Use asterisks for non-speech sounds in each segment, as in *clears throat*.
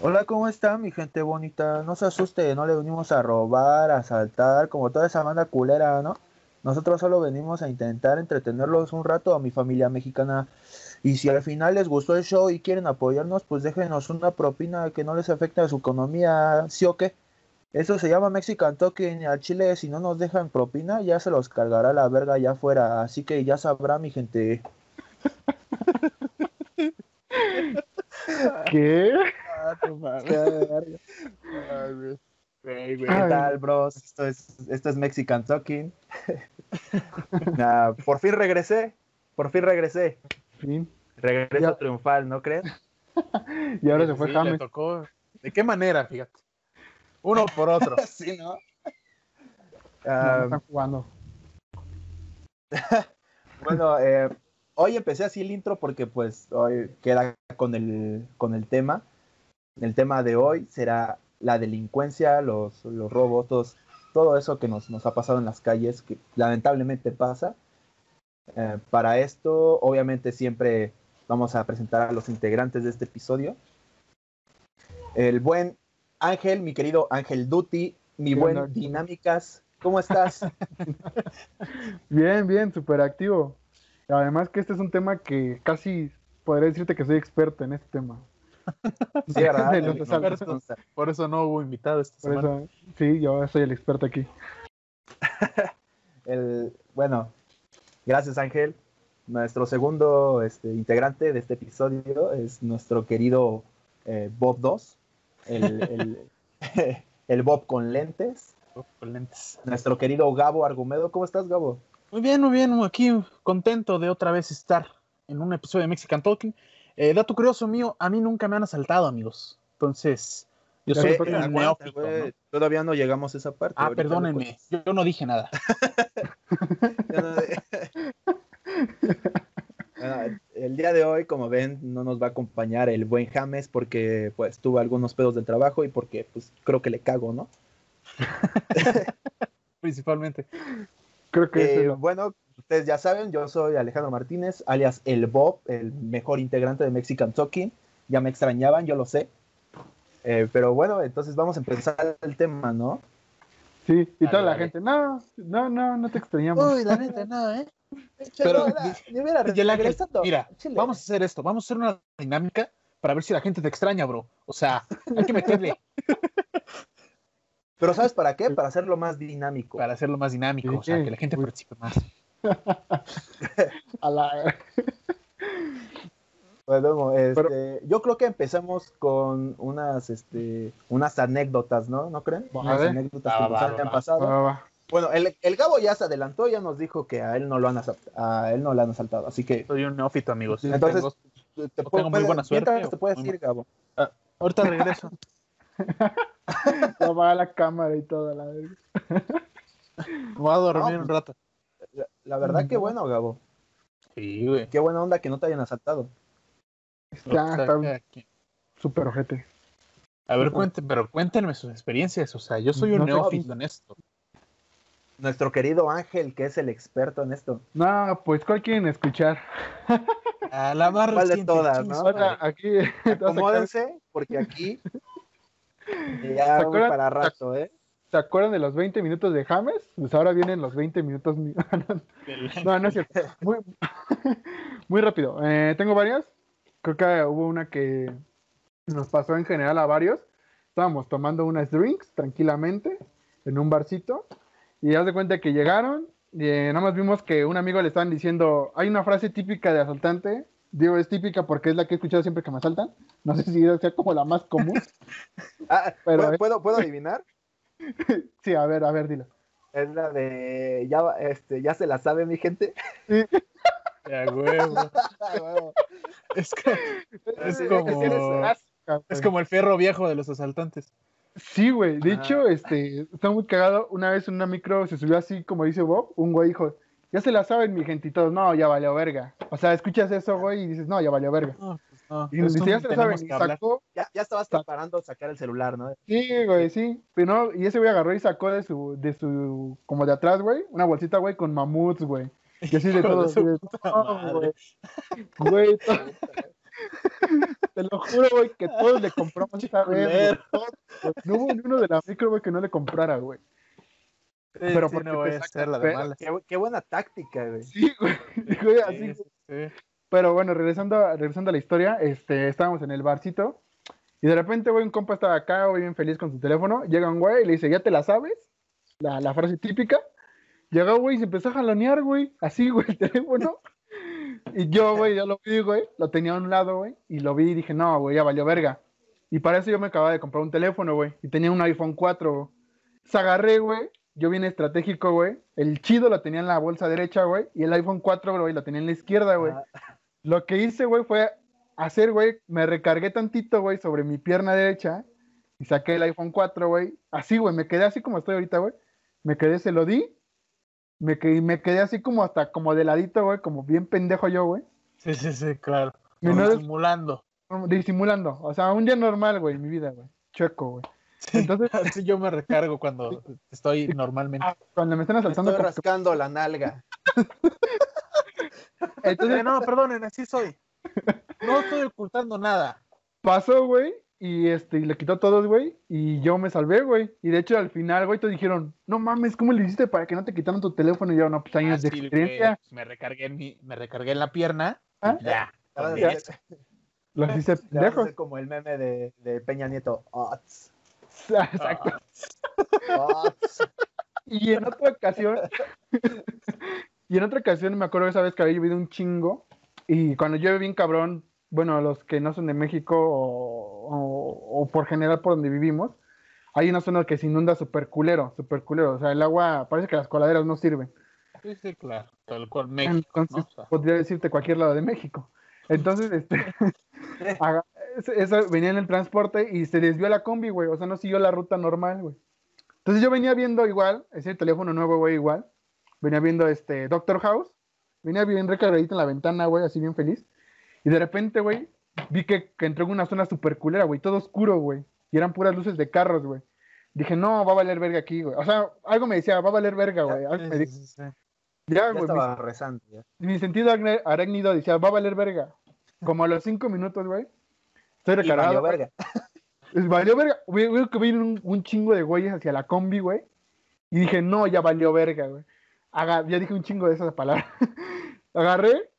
Hola, ¿cómo está mi gente bonita? No se asuste, no le venimos a robar, a asaltar, como toda esa banda culera, ¿no? Nosotros solo venimos a intentar entretenerlos un rato a mi familia mexicana. Y si al final les gustó el show y quieren apoyarnos, pues déjenos una propina que no les afecte a su economía, ¿sí o qué? Eso se llama Mexican Talking. Al Chile, si no nos dejan propina, ya se los cargará la verga allá afuera. Así que ya sabrá mi gente. *laughs* ¿Qué? ¿Qué tal, bros? Esto es, esto es Mexican Talking. *laughs* Nah, por fin regresé. Por fin regresé. Fin. Regreso Ya. triunfal, ¿no crees? *laughs* Y ahora se fue Sí, le James. tocó. ¿De qué manera? Fíjate. Uno por otro. *laughs* sí, ¿no? No, están jugando. bueno, eh, hoy empecé así el intro porque pues hoy queda con el, con el tema. El tema de hoy será la delincuencia, los, los robos, todos- todo eso que nos, nos ha pasado en las calles, que lamentablemente pasa. Eh, para esto, obviamente, siempre vamos a presentar a los integrantes de este episodio. El buen Ángel, mi querido Ángel Duty, mi ¿Qué buen? Dinámicas, ¿cómo estás? *laughs* Bien, bien, súper activo. Además que este es un tema que casi podría decirte que soy experto en este tema. *laughs* Sí, Por eso no hubo invitado esta Por semana. eso, sí, yo soy el experto aquí. *laughs* el, bueno, gracias Ángel. Nuestro segundo este, integrante de este episodio es nuestro querido eh, Bob 2, el, el, *laughs* el Bob con lentes. Con lentes. Nuestro querido Gabo Argumedo. ¿Cómo estás, Gabo? Muy bien, muy bien. Aquí contento de otra vez estar en un episodio de Mexican Talking. Eh, dato curioso mío, a mí nunca me han asaltado, amigos. Entonces, yo soy un neófito. Todavía no llegamos a esa parte. Ah, perdónenme, yo, no dije nada. *laughs* *laughs* Bueno, el día de hoy, como ven, no nos va a acompañar el buen James porque pues tuvo algunos pedos del trabajo y porque pues creo que le cago, ¿no? *laughs* Principalmente. Creo que Eh, es bueno, ustedes ya saben, yo soy Alejandro Martínez, alias el Bob, el mejor integrante de Mexican Talking. Ya me extrañaban, yo lo sé. Eh, pero bueno, entonces vamos a empezar el tema, ¿no? Sí, y Dale, toda la dale. gente, no, no, no, no te extrañamos. la neta, no, ¿eh? Pero, mira, vamos a hacer esto, vamos a hacer una dinámica para ver si la gente te extraña, bro. O sea, hay que meterle *laughs* Pero ¿sabes *laughs* para qué? Para hacerlo más dinámico. para hacerlo más dinámico, Sí, o sea, que la gente uy. participe más. *laughs* A la- *laughs* Bueno, este, yo creo que empezamos con unas, este, unas anécdotas, ¿no? ¿No creen? Unas ver. anécdotas Va, que va, nos va, hayan va. pasado. Va, va, va. Bueno, el, el Gabo ya se adelantó, ya nos dijo que a él no lo han asalt- a él no le han asaltado, así que Soy un neófito, amigos. Entonces, Tengo- te tengo muy buena suerte, mientras te puedes ir, Gabo. ahorita regreso. *laughs* Va, va la cámara y todo, la verga. Voy a dormir No, un rato. La, la verdad que bueno, Gabo. Sí, güey. Qué buena onda que no te hayan asaltado. Está que- súper ojete. A ver, cuenten, pero cuéntenme sus experiencias. O sea, yo soy un No neófito en esto. Nuestro querido Ángel, que es el experto en esto. No, pues, ¿cuál quieren escuchar? A la más ¿Cuál de reciente, todas, no? Otra, aquí. *laughs* a Acomódense, porque aquí ya ¿Se voy acuerdan? para rato, ¿eh? ¿Se acuerdan de los 20 minutos de James? Pues ahora vienen los 20 minutos. mi- *laughs* No, no es cierto. Muy, *laughs* muy rápido. Eh, tengo varias. Creo que hubo una que nos pasó en general a varios. Estábamos tomando unas drinks tranquilamente en un barcito. Y haz de cuenta que llegaron. Y eh, nada más vimos que un amigo le estaban diciendo. Hay una frase típica de asaltante. Digo, es típica porque es la que he escuchado siempre que me asaltan. No sé si sea como la más común. *laughs* Ah, Pero, ¿puedo, eh. ¿puedo, puedo adivinar? *laughs* Sí, a ver, a ver, dilo. Es la de ya, este, ya se la sabe mi gente. *laughs* Ya, huevo. Es, que- es Sí, como, es eres- es como el fierro viejo de los asaltantes. Sí, güey. De hecho, este, está muy cagado. Una vez en una micro se subió así, como dice Bob, un güey dijo, ya se la saben mi gente y todos, no, ya valió verga. O sea, escuchas eso, güey, y dices, no, ya valió verga. No, pues no. Y dice, ya se la saben, y sacó, Ya, ya estabas preparando sacar el celular, ¿no? sí, güey, sí. Pero no, y ese güey agarró y sacó de su, de su, como de atrás, güey, una bolsita, güey, con mamuts, güey. Y así de de todo. de, madre. güey. Güey, to- *laughs* *laughs* te lo juro, güey, que todos le compramos esta vez. No hubo ni uno de la micro, güey, que no le comprara, güey. Pero porque no voy a hacer la de malas. Qué, qué, buena táctica, güey. Sí, güey. güey así, sí, sí. Pero bueno, regresando, regresando a la historia, este, estábamos en el barcito y de repente, güey, un compa estaba acá, güey, bien feliz con su teléfono. Llega un güey y le dice, ¿ya te la sabes? La, la frase típica. Llegó, güey, y se empezó a jalonear, güey. Así, güey, el teléfono. Y yo, güey, ya lo vi, güey. Lo tenía a un lado, güey. Y lo vi y dije, no, güey, ya valió verga. Y para eso yo me acababa de comprar un teléfono, güey. Y tenía un iPhone 4. Se agarré, güey. Yo bien estratégico, güey. El chido lo tenía en la bolsa derecha, güey. Y el iPhone 4, güey, lo tenía en la izquierda, güey. Ah. Lo que hice, güey, fue hacer, güey, me recargué tantito, güey, sobre mi pierna derecha y saqué el iPhone 4, güey. Así, güey, me quedé así como estoy ahorita, güey. Me quedé, se lo di. Me quedé, me quedé así como hasta como de ladito, güey, como bien pendejo yo, güey. Sí, sí, sí, claro. disimulando. Disimulando. O sea, un día normal, güey, en mi vida, güey. Chueco, güey. Entonces, *laughs* así yo me recargo cuando estoy normalmente. Ah, cuando me están asaltando. Estoy rascando la nalga. *laughs* Entonces, no, perdonen, así soy. No estoy ocultando nada. Pasó, güey, y este, y le quitó todos, güey, y yo me salvé, güey. Y de hecho, al final, güey, te dijeron, no mames, ¿cómo le hiciste para que no te quitaran tu teléfono? Y yo, no, pues años de experiencia. me recargué en mi, me recargué en la pierna. ¿Ah? Ya. Lo hice lejos. como el meme de, de Peña Nieto. Exacto. y en otra ocasión, y en otra ocasión me acuerdo esa vez que había llovido un chingo y cuando llueve bien cabrón, bueno, los que no son de México o, por general por donde vivimos, hay una zona que se inunda súper culero, súper culero. O sea, el agua, parece que las coladeras no sirven. Sí, sí, claro. Tal cual México. podría decirte cualquier lado de México. Entonces, este, *laughs* eso venía en el transporte y se desvió la combi, güey. O sea, no siguió la ruta normal, güey. Entonces yo venía viendo igual, ese teléfono nuevo, güey, igual. Venía viendo este Doctor House Venía bien recargadito en la ventana, güey, así bien feliz. Y de repente, güey, vi que, que entró en una zona súper culera, güey, todo oscuro, güey. Y eran puras luces de carros, güey. Dije, no, va a valer verga aquí, güey. O sea, algo me decía, va a valer verga, güey. me Ya, güey. Estaba mi, rezando, ya. Mi sentido arácnido decía, va a valer verga. Como a los cinco minutos, güey. Estoy recargado. valió verga. Valió verga. Veo que viene un, un, chingo de güeyes hacia la combi, güey. Y dije, no, ya valió verga, güey ya dije un chingo de esas palabras. *laughs* agarré,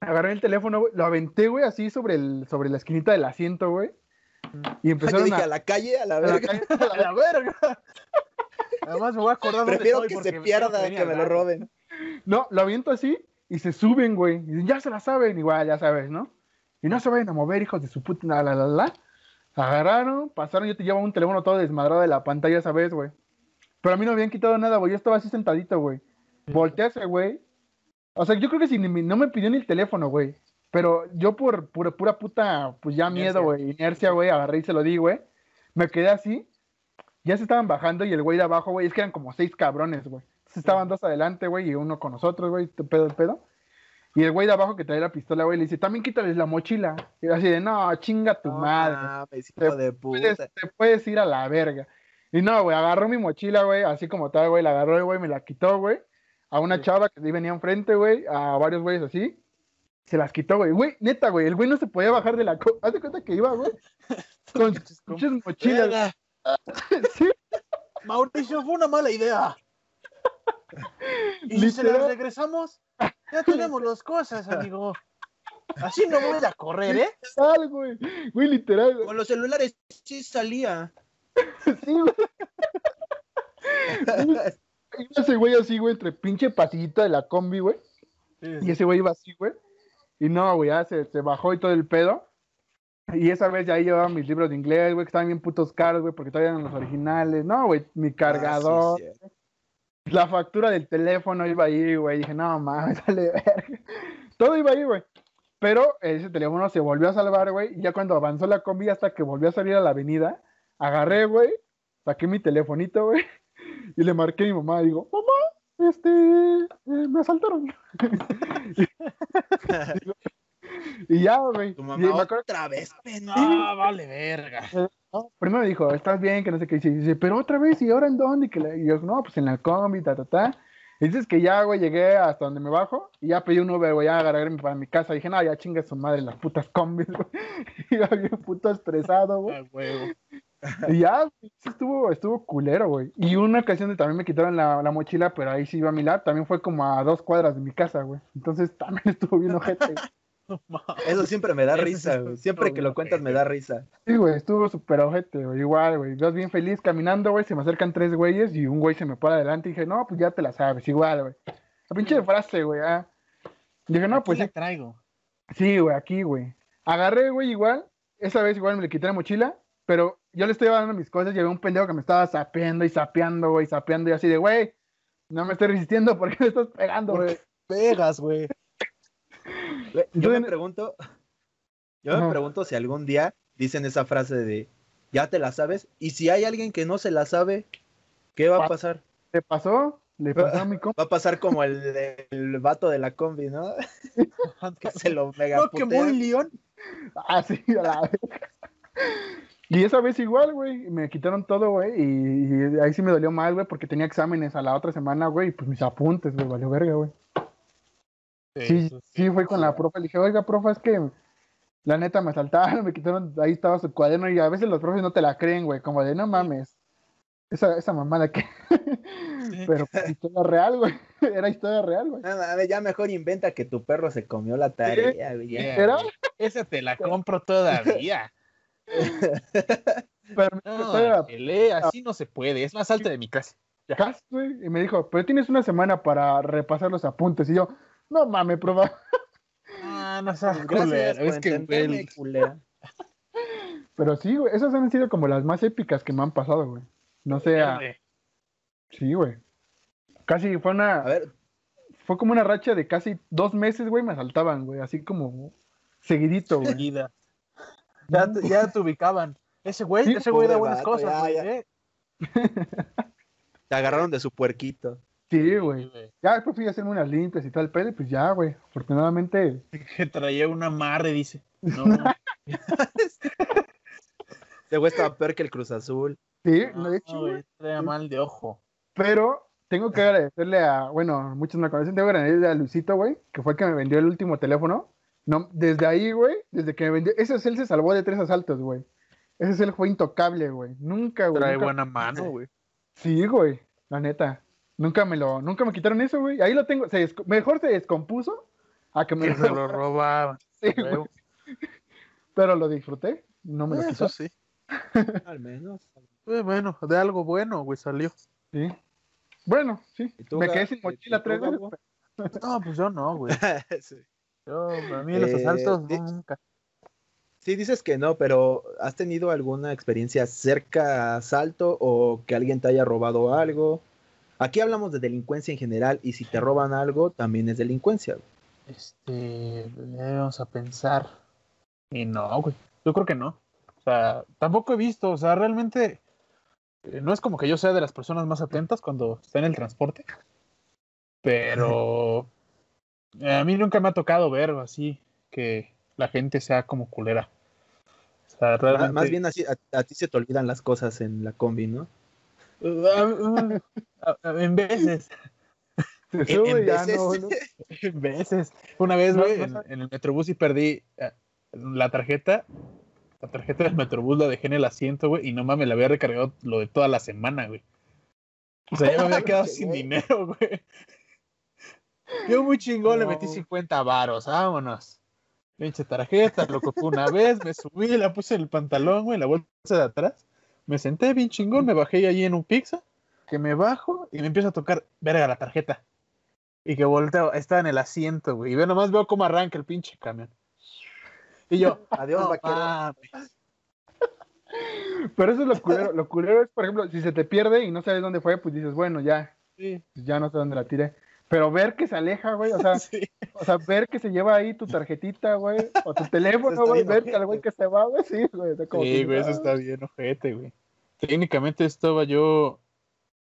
agarré el teléfono, lo aventé, güey, así sobre, el, sobre la esquinita del asiento, güey. Y empezaron a... a la calle, a la verga. A la, verga. *laughs* Además me voy a acordar Prefiero que se pierda que me lo roben. No, lo aviento así y se suben, güey. Y dicen, ya se la saben, igual, ya sabes, ¿no? Y no se vayan a mover, hijos de su puta, la, la, la, la. Agarraron, pasaron, yo te llevo un teléfono todo desmadrado de la pantalla, ¿sabes, güey? Pero a mí no me habían quitado nada, güey. Yo estaba así sentadito, güey. Voltease, güey. O sea, yo creo que si no me pidió ni el teléfono, güey. Pero yo por pura, pura puta, pues ya miedo, güey, inercia, güey, agarré y se lo di, güey. Me quedé así. Ya se estaban bajando y el güey de abajo, güey, es que eran como seis cabrones, güey. Estaban dos adelante, güey, y uno con nosotros, güey, pedo, pedo. Y el güey de abajo que trae la pistola, güey, le dice, también quítales la mochila. Y así de, no, chinga tu madre. de puta. te puedes ir a la verga. Y no, güey, agarró mi mochila, güey, así como tal, güey, la agarró, güey, me la quitó, güey. A una chava que venía enfrente, güey, a varios güeyes así. Se las quitó, güey. Güey, neta, güey, el güey no se podía bajar de la... Co Haz de cuenta que iba, güey, *laughs* con muchas mochilas. *laughs* ¿Sí? Mauricio, fue una mala idea. *laughs* ¿Y si se las regresamos? Ya tenemos las cosas, amigo. Así no voy a correr, ¿eh? Literal, güey. Güey, literal. Con los celulares sí salía. Sí, güey. ese güey así, güey, entre pinche pasillito de la combi, güey. Y ese güey iba así, güey. Y no, güey, ya se, se, bajó y todo el pedo. Y esa vez ya ahí llevaba mis libros de inglés, güey, que estaban bien putos caros, güey, porque todavía eran los originales. No, güey, mi cargador. Ah, la factura del teléfono iba ahí, güey. Dije, no, mames, *laughs* dale verga. Todo iba ahí, güey. Pero ese teléfono se volvió a salvar, güey. Y ya cuando avanzó la combi hasta que volvió a salir a la avenida, agarré, güey, saqué mi telefonito, güey, y le marqué a mi mamá, y digo, mamá, este, eh, me asaltaron. *laughs* *laughs* y ya, güey. Tu mamá otra vez, no, vale verga. Primero me dijo, estás bien, que no sé qué, y dice, pero otra vez, ¿y ahora en dónde? Y, yo, no, pues en la combi, ta, ta, ta. Y dices que ya, güey, llegué hasta donde me bajo y ya pedí un Uber, güey, ya agarré para mi casa. dije, no, ya chingue su madre las putas combis, *laughs* güey. Iba bien puto estresado, güey. Ah. Y ya, estuvo, estuvo culero, güey. Y una ocasión de también me quitaron la, la mochila, pero ahí sí iba a mi lado. También fue como a dos cuadras de mi casa, güey. Entonces también *laughs* estuvo bien ojete. Eso siempre me da risa, güey. Siempre que lo cuentas me da risa. Sí, güey, estuvo súper ojete, güey. Igual, güey. Vas bien feliz caminando, güey. Se me acercan tres güeyes y un güey se me pone adelante y dije, no, pues ya te la sabes, igual, güey. La pinche frase, güey, ah. Dije, no, pues Aquí sí, la traigo. sí, güey, aquí, güey. Agarré, güey, igual. Esa vez igual me le quité la mochila, pero yo le estoy dando mis cosas y había un pendejo que me estaba sapeando y sapeando, güey, sapeando y así de, güey, no me estoy resistiendo, ¿por qué *laughs* me estás pegando, güey? Pegas, güey. Güey, Yo me pregunto, *laughs* yo me pregunto si algún día dicen esa frase de ya te la sabes, y si hay alguien que no se la sabe, ¿qué va a Pa- pasar? ¿Le pasó? ¿Le pasó a mi compa? *laughs* Va a pasar como el, el vato de la combi, ¿no? *laughs* Que se lo mega No, que muy león. Ah, sí, a la verga. Y esa vez igual, güey, me quitaron todo, güey, y, y ahí sí me dolió mal, güey, porque tenía exámenes a la otra semana, güey, y pues mis apuntes, güey, valió verga, güey. Sí, sí, fue con la profe, le dije, oiga, profe, es que la neta me saltaron, me quitaron, ahí estaba su cuaderno, y a veces los profes no te la creen, güey, como de, no mames, esa, esa mamada que... *laughs* Pero pues, *laughs* historia real, güey, era historia real, güey. Mames, ya mejor inventa que tu perro se comió la tarea, güey. ¿Era? Esa te la *laughs* compro todavía. Pero No, era así no se puede. Es más alta de mi clase. casi, güey, y me dijo, pero tienes una semana para repasar los apuntes, y yo, no mames, profe. Ah, no seas Es que, entenderme, güey, culera. Pero sí, güey, esas han sido como las más épicas que me han pasado, güey. No sé, a- güey, sí, güey. Casi fue una, A ver, fue como una racha de casi dos meses, güey, me asaltaban, güey, así como seguidito, güey. seguida. Ya, te- ya te ubicaban. Ese güey, Sí, ese güey da buenas vato, cosas, ya, güey. ya. ¿eh? *laughs* te agarraron de su puerquito. Sí, güey. Ya después fui a hacerme unas limpias y pedo, y pues ya, güey. Afortunadamente, *laughs* Que traía un amarre, dice. No, *laughs* Ese güey estaba peor que el Cruz Azul. sí, no, de hecho, güey. traía mal de ojo. Pero tengo que agradecerle a, bueno, muchos me conocen, tengo que agradecerle a Luisito, güey, que fue el que me vendió el último teléfono. No, desde ahí, güey, desde que me vendió, ese es él se salvó de tres asaltos, güey. Ese es él fue intocable, güey. Nunca, güey. Trae nunca- buena mano, güey. Sí, güey, la neta. Nunca me lo, nunca me quitaron eso, güey. Ahí lo tengo, se mejor se descompuso a que me Que se lo robaban. *laughs* Sí, huevo. güey. Pero lo disfruté, no me lo quitó. Eso sí. *laughs* Al menos. Pues bueno, de algo bueno, güey, salió. Sí. Bueno, sí. ¿Y tú, Me quedé sin ¿Y mochila tres veces. *laughs* No, pues yo no, güey. sí. Yo, a mí los Eh, asaltos di- nunca. Sí, dices que no, pero ¿has tenido alguna experiencia cerca a asalto o que alguien te haya robado algo? Aquí hablamos de delincuencia en general y si te roban algo, también es delincuencia. güey. Este, vamos a pensar. Y no, güey. Yo creo que no. O sea, tampoco he visto, o sea, realmente eh, no es como que yo sea de las personas más atentas cuando está en el transporte. Pero a mí nunca me ha tocado ver así que la gente sea como culera. O sea, realmente. Más bien así, a, a ti se te olvidan las cosas en la combi, ¿no? En veces. *laughs* Se En- sube en y ya veces. no, no. En veces. Una vez, güey, no en, el Metrobús y perdí eh, la tarjeta. La tarjeta del Metrobús la dejé en el asiento, güey, y no mames, la había recargado lo de toda la semana, güey. O sea, ya me había *laughs* quedado sin dinero, güey. Yo muy chingón le metí No. 50 varos, vámonos. Pinche tarjeta, lo copé una vez, me subí, la puse en el pantalón, güey, en la bolsa de atrás. Me senté bien chingón, me bajé allí en un pizza, que me bajo y me empiezo a tocar, verga, la tarjeta. Y que volteo, está en el asiento, güey. Y veo, nomás veo cómo arranca el pinche camión. Y yo, *laughs* Adiós, no vaquero. mames. Pero eso es lo *laughs* culero. Lo culero es, por ejemplo, si se te pierde y no sabes dónde fue, pues dices, bueno, ya, Sí, pues ya no sé dónde la tiré. Pero ver que se aleja, güey, o sea, *laughs* sí. o sea, ver que se lleva ahí tu tarjetita, güey, o tu *laughs* teléfono, güey, ver que al güey que se va, güey, sí, güey. o sea, como Sí, güey, eso ah, está bien ojete, güey. Técnicamente estaba yo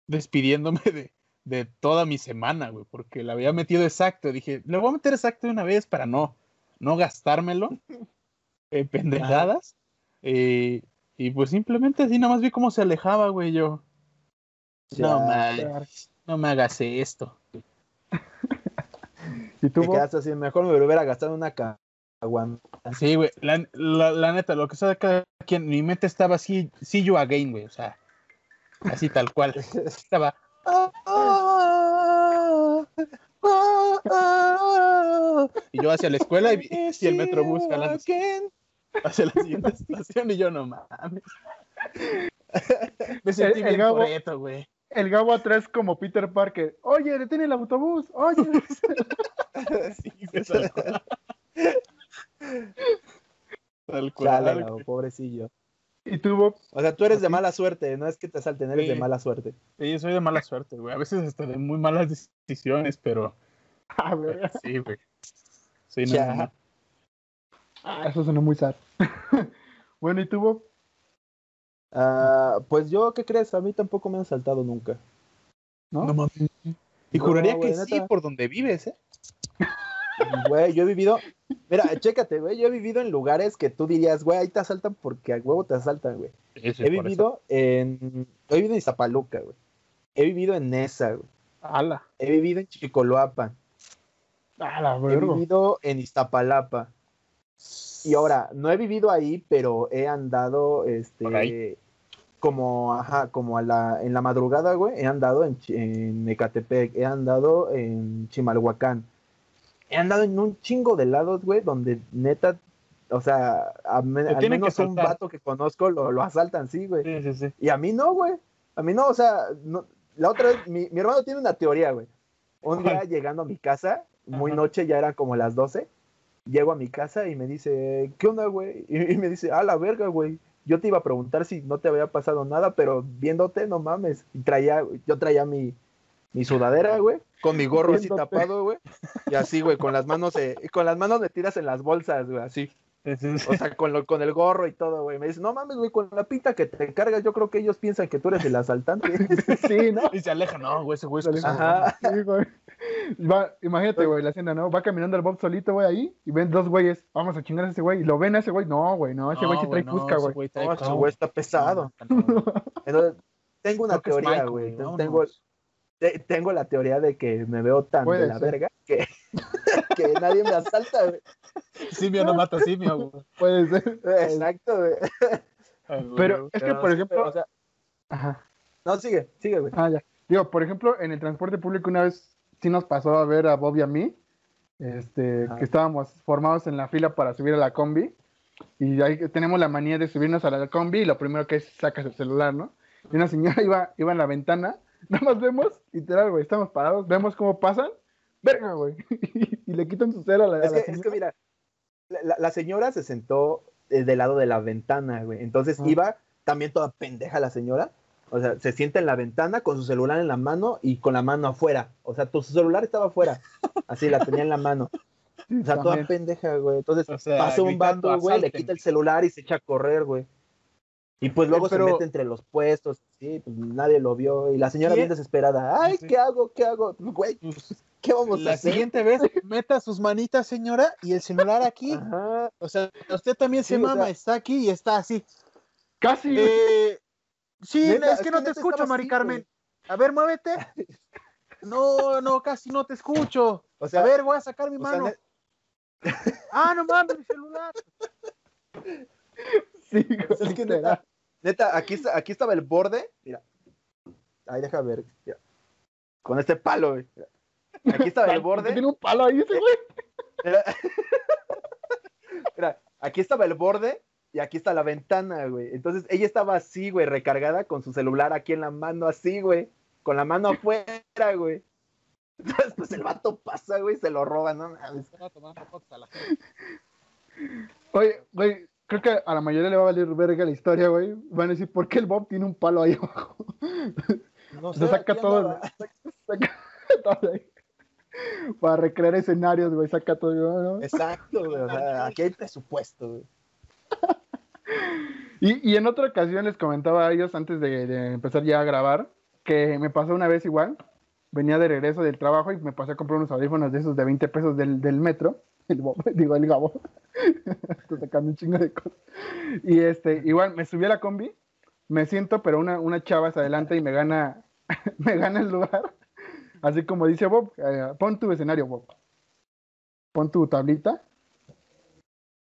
despidiéndome de, de toda mi semana, güey, porque la había metido exacto. Dije, le voy a meter exacto de una vez para no, no gastármelo *laughs* en pendejadas. Eh, y pues simplemente así nada más vi cómo se alejaba, güey, yo. Ya, no mames. no me hagas esto. ¿Y tú, Te Bob? quedas así, mejor me hubiera gastado una caguama. Sí, güey, la, la, la neta, lo que sabe cada quien, mi mente estaba así, see you again, güey, o sea, así tal cual. *laughs* Estaba, y yo hacia la escuela y, y el metrobús jalando hacia la siguiente *laughs* estación y yo no mames. *laughs* Me sentí El- el bien Gabo- güey. El Gabo atrás como Peter Parker. Oye, detiene el autobús. Oye. *laughs* Sí, güey, tal cual. Tal cual, Chale, güey. Gabo, pobrecillo. ¿Y tú, Bob? O sea, tú eres de mala suerte, no es que te salten, eres de mala suerte. Sí, soy de mala suerte, güey. A veces hasta de muy malas decisiones, pero *laughs* Ah, verga. sí, güey. Sí, no, Ya. no. Ah, eso sonó muy sad. *laughs* bueno, ¿y tú, Ah, pues yo, ¿qué crees? A mí tampoco me han saltado nunca. ¿No? No mames. Y No, juraría güey, que sí neta. por donde vives, ¿eh? Güey, yo he vivido. Mira, chécate, güey. Yo he vivido en lugares que tú dirías, güey, ahí te asaltan porque a huevo te asaltan, güey. He vivido en. He vivido en Iztapaluca, güey. He vivido en Nesa, güey. Ala. He vivido en Chicoloapan. Ah, la He vivido en Iztapalapa. Y ahora, no he vivido ahí, pero he andado, este, como, ajá, como a la, en la madrugada, güey, he andado en, en Ecatepec, he andado en Chimalhuacán, he andado en un chingo de lados, güey, donde neta, o sea, a me- Te al menos un vato que conozco lo, lo asaltan, sí, güey. Sí, sí, sí. Y a mí no, güey. A mí no, o sea, no- la otra vez, mi, mi hermano tiene una teoría, güey. Un día llegando a mi casa, muy noche, ya eran como las 12, llego a mi casa y me dice, ¿qué onda, güey? Y, *laughs* y me dice, ah, la verga, güey. Yo te iba a preguntar si no te había pasado nada, pero viéndote, no mames. Y traía, yo traía mi, mi sudadera, güey, con mi gorro así tapado, güey. Y así, güey, con las manos, eh, con las manos metidas en las bolsas, güey, así. Sí, sí, sí. O sea, con, lo, con el gorro y todo, güey. Me dice, no mames, güey, con la pinta que te cargas, yo creo que ellos piensan que tú eres el asaltante. *laughs* Sí, ¿no? Y se aleja, no, güey, ese güey se- Ajá. Sí, güey. *laughs* Va, imagínate, güey, la hacienda, ¿no? Va caminando el Bob solito, güey, ahí, y ven dos güeyes, vamos a chingar a ese güey, y lo ven a ese güey, no, güey, no, ese No, güey sí trae no, fusca, ese güey. No, ese güey está pesado. No, no, no. Entonces, tengo una Creo teoría, güey. Tengo, te- tengo la teoría de que me veo tan Puede de la ser. verga que, *laughs* que nadie me asalta, güey. Simio no mata simio, güey. Puede ser. Exacto, güey. *laughs* Pero es que, por ejemplo, pero, o sea, ajá, no, sigue, sigue, güey. ah, ya. Digo, por ejemplo, en el transporte público una vez sí nos pasó a ver a Bob y a mí, este, que estábamos formados en la fila para subir a la combi, y ahí tenemos la manía de subirnos a la combi, y lo primero que es sacas el celular, ¿no? Y una señora *laughs* iba, iba en la ventana, nada más vemos, literal, güey, estamos parados, vemos cómo pasan, verga, güey, *laughs* y le quitan su cero a la, a Es la que, es que señora. mira, la, la- la señora se sentó eh, del lado de la ventana, güey. Entonces Ah. iba también toda pendeja la señora. O sea, se sienta en la ventana con su celular en la mano y con la mano afuera. O sea, tu su celular estaba afuera. Así la tenía en la mano. O sea, toda pendeja, güey. Entonces O sea, pasa un vato, güey, le quita el celular y se echa a correr, güey. Y pues luego pero- se mete entre los puestos, sí, pues nadie lo vio. Y la señora bien desesperada, ay, Sí. ¿qué hago? ¿Qué hago? Güey, Pues, ¿qué vamos a La hacer? siguiente vez, meta sus manitas, señora, y el celular aquí. Ajá. O sea, usted también Sí, se o mama, sea- está aquí y está así. Casi. Eh, sí, Neta, es que no te escucho, Mari así, Carmen. A ver, muévete. *laughs* No, no, casi no te escucho. O sea, A ver, voy a sacar mi sea, mano. *laughs* Ah, no mames, mi celular. *laughs* sí, es que neta, neta, aquí, aquí estaba el borde. Mira. Ahí deja ver. mira. Con este palo, güey. Aquí estaba el borde. Tiene un palo ahí ese güey. Mira. Mira, aquí estaba el borde y aquí está la ventana, güey. Entonces ella estaba así, güey, recargada con su celular aquí en la mano, así, güey. Con la mano afuera, güey. *laughs* Entonces, pues el vato pasa, güey, se lo roba, ¿no? mames. Oye, güey, creo que a la mayoría le va a valer verga la historia, güey. Van a decir, ¿por qué el Bob tiene un palo ahí abajo? No Se saca todo, saca todo ahí. Para recrear escenarios, güey, saca todo. ¿no? Exacto, güey. O sea, aquí hay presupuesto, güey. Y, y en otra ocasión les comentaba a ellos antes de, empezar ya a grabar que me pasó una vez igual. Venía de regreso del trabajo y me pasé a comprar unos audífonos de esos de 20 pesos del, metro. *laughs* El Bob, digo, el Gabo. *laughs* Estoy sacando un chingo de cosas. Y este, igual me subí a la combi, me siento, pero una, una chava hacia adelante y me gana, *laughs* me gana el lugar. Así como dice Bob, eh, pon tu escenario, Bob. Pon tu tablita.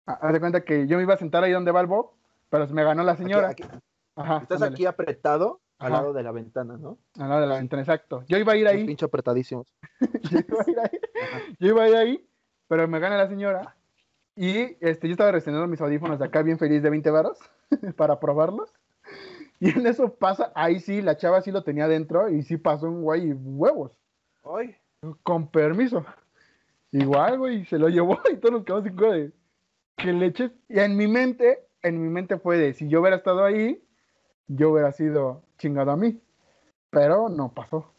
Ah, Haz de cuenta que yo me iba a sentar ahí donde va el Bob, pero me ganó la señora. Aquí- aquí- Ajá, estás ándale, aquí apretado al Ajá. lado de la ventana, ¿no? al lado de la ventana, exacto. Yo iba a ir Los ahí, pinche apretadísimos. *laughs* yo iba a ir ahí, yo iba a ir ahí, pero me gana la señora. Y este, yo estaba restrenando mis audífonos de acá, bien feliz de 20 varos, *laughs* para probarlos. Y en eso pasa, ahí sí, la chava sí lo tenía dentro y sí pasó un güey y huevos. Ay, Con permiso. Igual, güey, se lo llevó *laughs* y todos nos quedamos sin de que leches. Y en mi mente, en mi mente fue de si yo hubiera estado ahí, yo hubiera sido chingado a mí. Pero no pasó.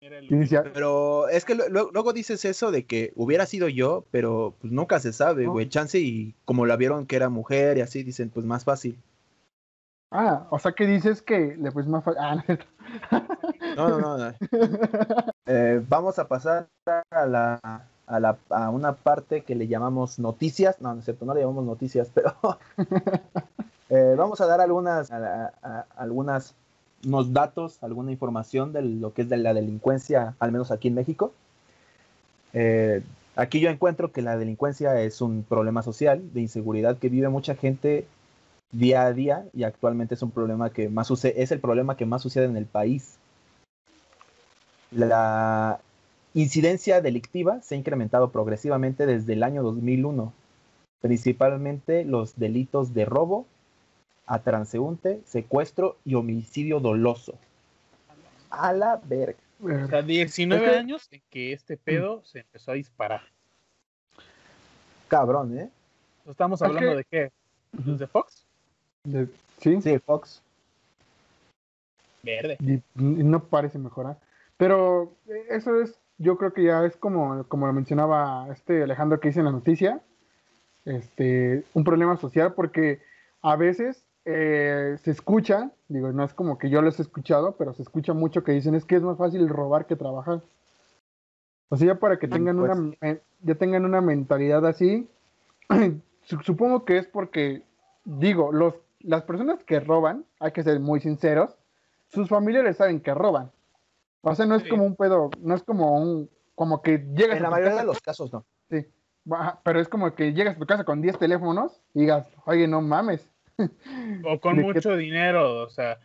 Pero es que luego dices eso de que hubiera sido yo, pero pues nunca se sabe, No. güey. Chance y como la vieron que era mujer y así, dicen, pues más fácil. ah, o sea que dices que le pues más fa- Ah, no. No, no, no. no. *laughs* Eh, vamos a pasar a la, a una parte que le llamamos noticias. No, no es cierto, no le llamamos noticias, pero *laughs* eh, vamos a dar algunas, a- unos datos, alguna información de lo que es de la delincuencia, al menos aquí en México. Eh, aquí yo encuentro que la delincuencia es un problema social de inseguridad que vive mucha gente día a día y actualmente es un problema que más sucede, es el problema que más sucede en el país. La incidencia delictiva se ha incrementado progresivamente desde el año 2001, principalmente los delitos de robo a transeúnte, secuestro y homicidio doloso. A la verga. O sea, 19 Es que- años en que este pedo se empezó a disparar. Cabrón, ¿eh? ¿Estamos Es hablando que- de qué? ¿Los de Fox? De- sí, Sí, Fox. Verde. y, y no parece mejorar. Pero eh, eso es, yo creo que ya es como, como lo mencionaba este Alejandro que dice en la noticia, este, un problema social porque a veces eh, se escucha, digo, no es como que yo los he escuchado, pero se escucha mucho que dicen es que es más fácil robar que trabajar. O sea, ya para que tengan pues. una eh, ya tengan una mentalidad así, *clears throat* su- supongo que es porque digo, los las personas que roban, hay que ser muy sinceros, sus familiares saben que roban. O sea, no es Sí. como un pedo, no es como un como que llegas En a la mayoría casa de los casos no. Sí. Pero es como que llegas a tu casa con 10 teléfonos y digas, oye, no mames. *laughs* O con ¿De qué- mucho dinero, o sea,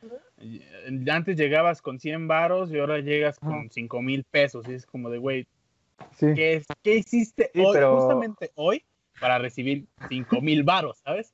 antes llegabas con 100 varos y ahora llegas con Ajá. 5 mil pesos. Y es como de, güey, Sí. ¿qué, es- qué hiciste Sí, hoy, pero- justamente hoy, para recibir 5 mil varos, ¿sabes?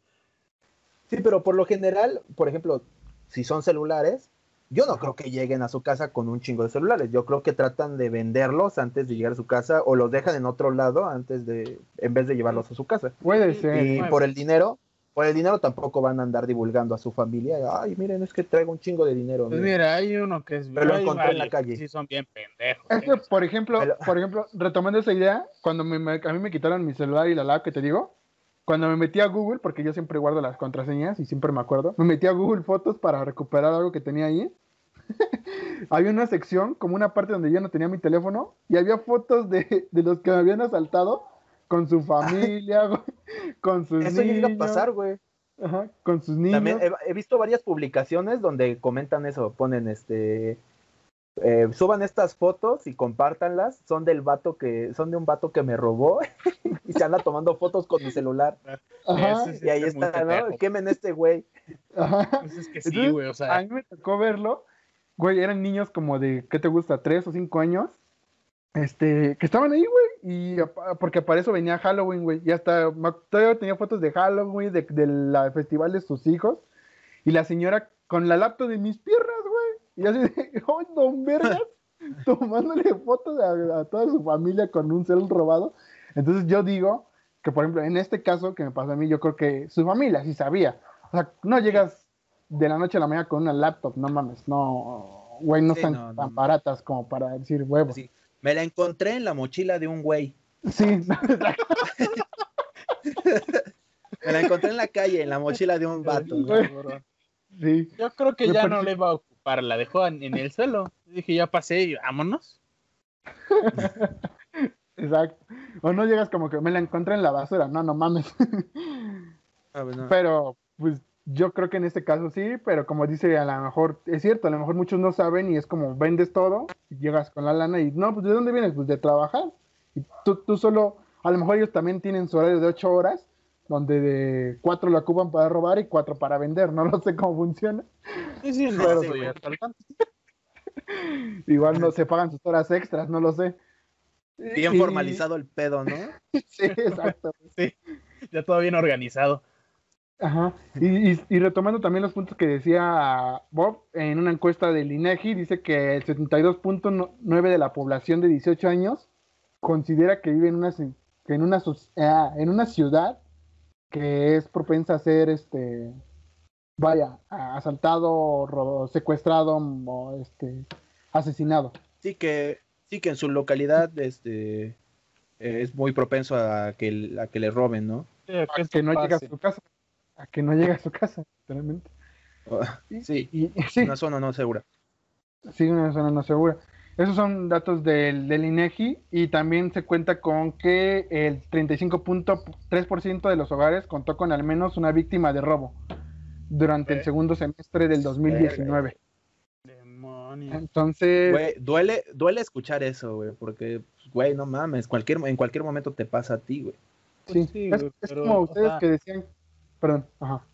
Sí, pero por lo general, por ejemplo, si son celulares, yo no creo que lleguen a su casa con un chingo de celulares. Yo creo que tratan de venderlos antes de llegar a su casa o los dejan en otro lado antes de, en vez de llevarlos a su casa. Puede ser. Y por el dinero, por el dinero tampoco van a andar divulgando a su familia. Ay, miren, es que traigo un chingo de dinero. Pues miren". mira, hay uno que es Pero lo encontré en la calle. Sí, son bien pendejos. Es que, ¿eh? por ejemplo, Pero- por ejemplo, retomando esa idea, cuando me- me- a mí me quitaron mi celular y la lab que te digo, cuando me metí a Google, porque yo siempre guardo las contraseñas y siempre me acuerdo, me metí a Google Fotos para recuperar algo que tenía ahí. *laughs* había una sección, como una parte donde yo no tenía mi teléfono, y había fotos de, *laughs* de los que me habían asaltado con su familia, güey, con sus Eso niños. llega a pasar, güey. Ajá, con sus niños. También he, he visto varias publicaciones donde comentan eso, ponen este eh, suban estas fotos y compártanlas, son del vato que, son de un vato que me robó *laughs* y se anda tomando fotos con mi celular. Ajá, sí Y ahí está, ¿no? Quemen este güey. ajá. Pues es que sí, güey, o sea, A mí me tocó verlo. Güey, eran niños como de, ¿qué te gusta? ¿Tres o cinco años? Este, que estaban ahí, güey. Y porque para eso venía Halloween, güey. Y hasta todavía tenía fotos de Halloween, de, de la festival de sus hijos. Y la señora con la laptop de mis piernas, güey. Y así de, *laughs* ¡ay, don vergas! *laughs* Tomándole fotos a, a toda su familia con un cel robado. Entonces yo digo que, por ejemplo, en este caso que me pasó a mí, yo creo que su familia sí sabía. O sea, no llegas de la noche a la mañana con una laptop, no mames, no, güey, no Sí, están no, tan no. baratas como para decir huevos. Sí, Sí. Me la encontré en la mochila de un güey. *laughs* *laughs* Me la encontré en la calle, en la mochila de un vato. ¿no? Sí. yo creo que me ya no le iba a ocupar, la dejó en, en el suelo. Dije, ya pasé y vámonos. *laughs* Exacto. O no llegas como que me la encontré en la basura, no, no mames. Ah, bueno. Pero, pues, yo creo que en este caso sí, pero como dice, a lo mejor, es cierto, a lo mejor muchos no saben y es como vendes todo, y llegas con la lana y no, pues ¿de dónde vienes? Pues de trabajar. Y tú, tú solo, a lo mejor ellos también tienen su horario de ocho horas, donde de cuatro la ocupan para robar y cuatro para vender, *laughs* no lo sé cómo funciona. Sí, sí, no, Pero, sí, güey. *laughs* Igual no se pagan sus horas extras, no lo sé. Bien Y- formalizado el pedo, ¿no? *laughs* Sí, exacto. Sí, ya todo bien organizado. Ajá. Y, y- y retomando también los puntos que decía Bob, en una encuesta del INEGI dice que el 72.9 de la población de 18 años considera que vive en una, ci- que en una, sos- ah, en una ciudad que es propensa a ser, este, vaya, asaltado, secuestrado o este, asesinado. Sí que, sí que en su localidad este, eh, es muy propenso a que, a que le roben, ¿no? Sí, a que A que no esto llega a pase. su casa. A que no llega a su casa, literalmente. Sí, Y, sí. una zona no segura. Sí, una zona no segura. Esos son datos del, del INEGI y también se cuenta con que el 35.3% de los hogares contó con al menos una víctima de robo durante el segundo semestre del 2019. Demonios. Entonces, Güey, duele, duele escuchar eso, güey, porque, güey, no mames, cualquier, en cualquier momento te pasa a ti, güey. sí, Pues sí, es, güey, es pero, como o ustedes sea- que decían, perdón, ajá,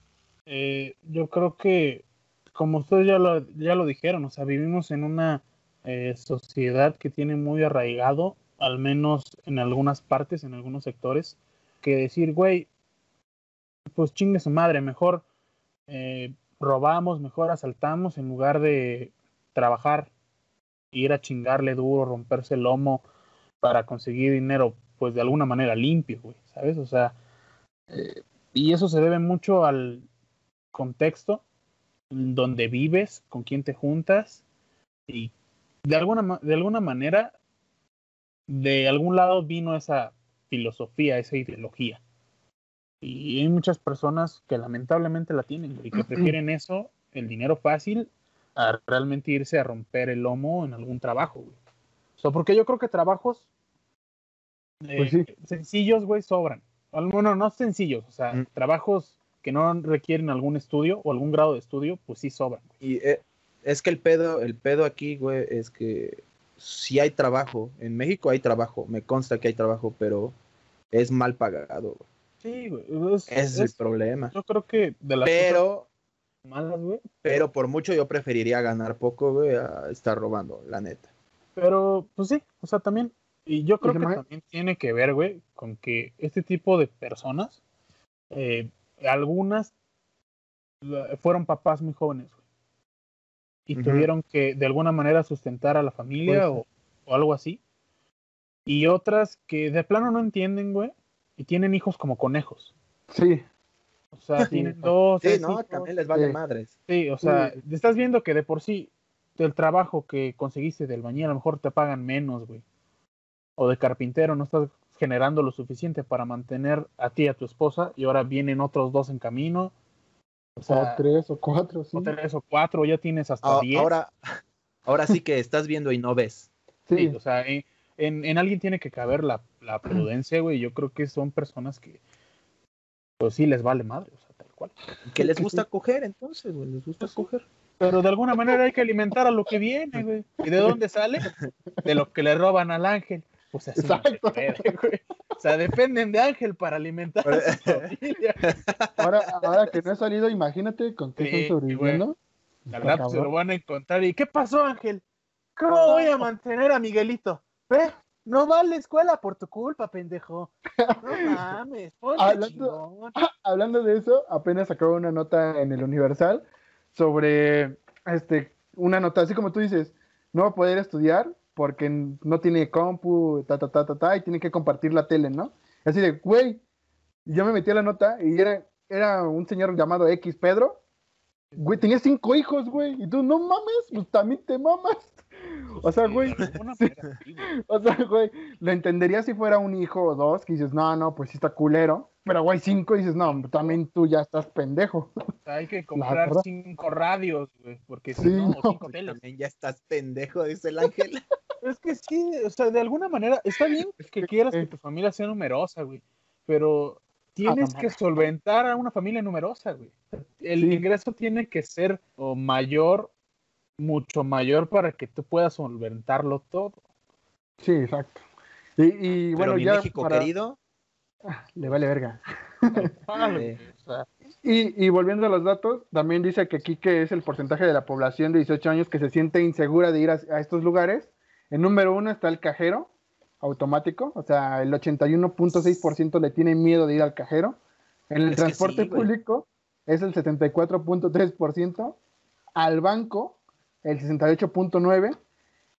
Eh, yo creo que, como ustedes ya lo, ya lo dijeron, o sea, vivimos en una eh, sociedad que tiene muy arraigado, al menos en algunas partes, en algunos sectores, que decir, güey, pues chingue su madre, mejor eh, robamos, mejor asaltamos en lugar de trabajar, ir a chingarle duro, romperse el lomo para conseguir dinero, pues de alguna manera limpio, güey, ¿sabes? O sea, eh, y eso se debe mucho al contexto donde vives, con quién te juntas y de alguna, de alguna manera de algún lado vino esa filosofía, esa ideología. Y hay muchas personas que lamentablemente la tienen y que prefieren eso, el dinero fácil, a realmente irse a romper el lomo en algún trabajo. Güey. O sea, porque yo creo que trabajos eh, Pues sí. sencillos, güey, sobran. Al- Bueno, no sencillos, o sea, Mm. trabajos que no requieren algún estudio o algún grado de estudio, pues sí sobran. güey. Y eh, es que el pedo, el pedo aquí, güey, es que si hay trabajo, en México hay trabajo, me consta que hay trabajo, pero es mal pagado, güey. Sí, güey. Es, Ese es el problema. yo creo que de las Pero, malas, güey. pero por mucho yo preferiría ganar poco, güey, a estar robando, la neta. Pero, pues sí, o sea, también. Y yo creo que también tiene que ver, güey, con que este tipo de personas, eh, algunas fueron papás muy jóvenes, güey. Y tuvieron que de alguna manera sustentar a la familia o, o algo así. Y otras que de plano no entienden, güey, y tienen hijos como conejos. sí, O sea, Sí. tienen dos, Sí, no, hijos. también les vale Sí. madres. Sí, o sea, Sí. estás viendo que de por sí del trabajo que conseguiste del bañil a lo mejor te pagan menos, güey. O de carpintero no estás generando lo suficiente para mantener a ti y a tu esposa y ahora vienen otros dos en camino. O sea, o tres o cuatro, sí. o tres o cuatro, ya tienes hasta A- diez. ahora, ahora sí que estás viendo y no ves. Sí, Sí, o sea, en, en- en alguien tiene que caber la, la *clears throat* prudencia, güey. Yo creo que son personas que, pues sí, les vale madre, o sea, tal cual. Que les gusta coger, entonces, güey, les gusta coger. Pero de alguna manera hay que alimentar a lo que viene, güey. ¿Y de dónde sale? De lo que le roban al ángel. Pues así no se Exacto. O sea, dependen de Ángel para alimentar a su *laughs* familia. ahora, ahora que no he salido, imagínate con qué Sí, están sobreviviendo. Al rato se lo van a encontrar. ¿Y qué pasó, Ángel? ¿Cómo voy a mantener a Miguelito? ¿Ve? No va a la escuela por tu culpa, pendejo. No *laughs* mames, ponte Hablando-. *laughs* Hablando de eso, apenas acabo una nota en el Universal sobre este una nota, así como tú dices, no va a poder estudiar porque no tiene compu, ta, ta, ta, ta, ta, y tiene que compartir la tele, ¿no? Así de, güey, yo me metí a la nota y era, era un señor llamado X Pedro, güey, tenía cinco hijos, güey, y tú, no mames, pues también te mamas. *laughs* O sea, güey, *laughs* sí, *laughs* o sea, güey, lo entendería si fuera un hijo o dos, que dices, no, no, pues sí está culero. Pero, güey, cinco, dices, no, también tú ya estás pendejo. O sea, hay que comprar cinco radios, güey, porque si Sí, no, no. o cinco teles. También ya estás pendejo, dice el ángel. Es que sí, o sea, de alguna manera, está bien *laughs* que quieras que tu familia sea numerosa, güey, pero tienes Ah, que solventar a una familia numerosa, güey. El ingreso tiene que ser o mayor, mucho mayor para que tú puedas solventarlo todo. Sí, exacto. Y, y Pero bueno, mi ya México para- querido. le vale verga. *laughs* Y, y volviendo a los datos, también dice que aquí que es el porcentaje de la población de 18 años que se siente insegura de ir a, a estos lugares. En número uno está el cajero automático, o sea, el 81.6% le tiene miedo de ir al cajero. En el Es transporte sí, güey. público es el 74.3%, al banco el 68.9%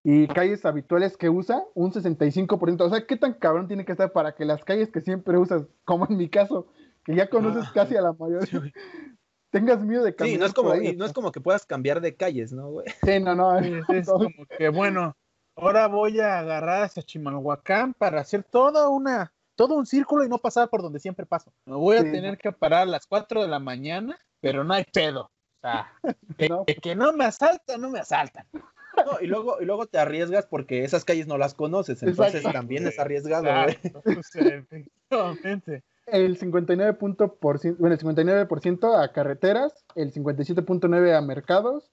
y calles habituales que usa un 65%. O sea, ¿qué tan cabrón tiene que estar para que las calles que siempre usas, como en mi caso, que ya conoces Ah. casi a la mayoría, *laughs* tengas miedo de caminar sí, no es como, ahí, no es como que puedas cambiar de calles, ¿no, güey? Sí, no, no. es, *laughs* es como que, bueno, ahora voy a agarrar hacia Chimalhuacán para hacer toda una, todo un círculo y no pasar por donde siempre paso. Me voy a Sí. tener que parar a las 4 de la mañana, pero no hay pedo. O sea, *laughs* de, No. que no me asaltan, no me asaltan. No, y luego, y luego te arriesgas porque esas calles no las conoces, entonces Exacto. también es arriesgado, güey. Exacto, efectivamente. El 59%, punto por cien- bueno, el 59% a carreteras, el 57.9% a mercados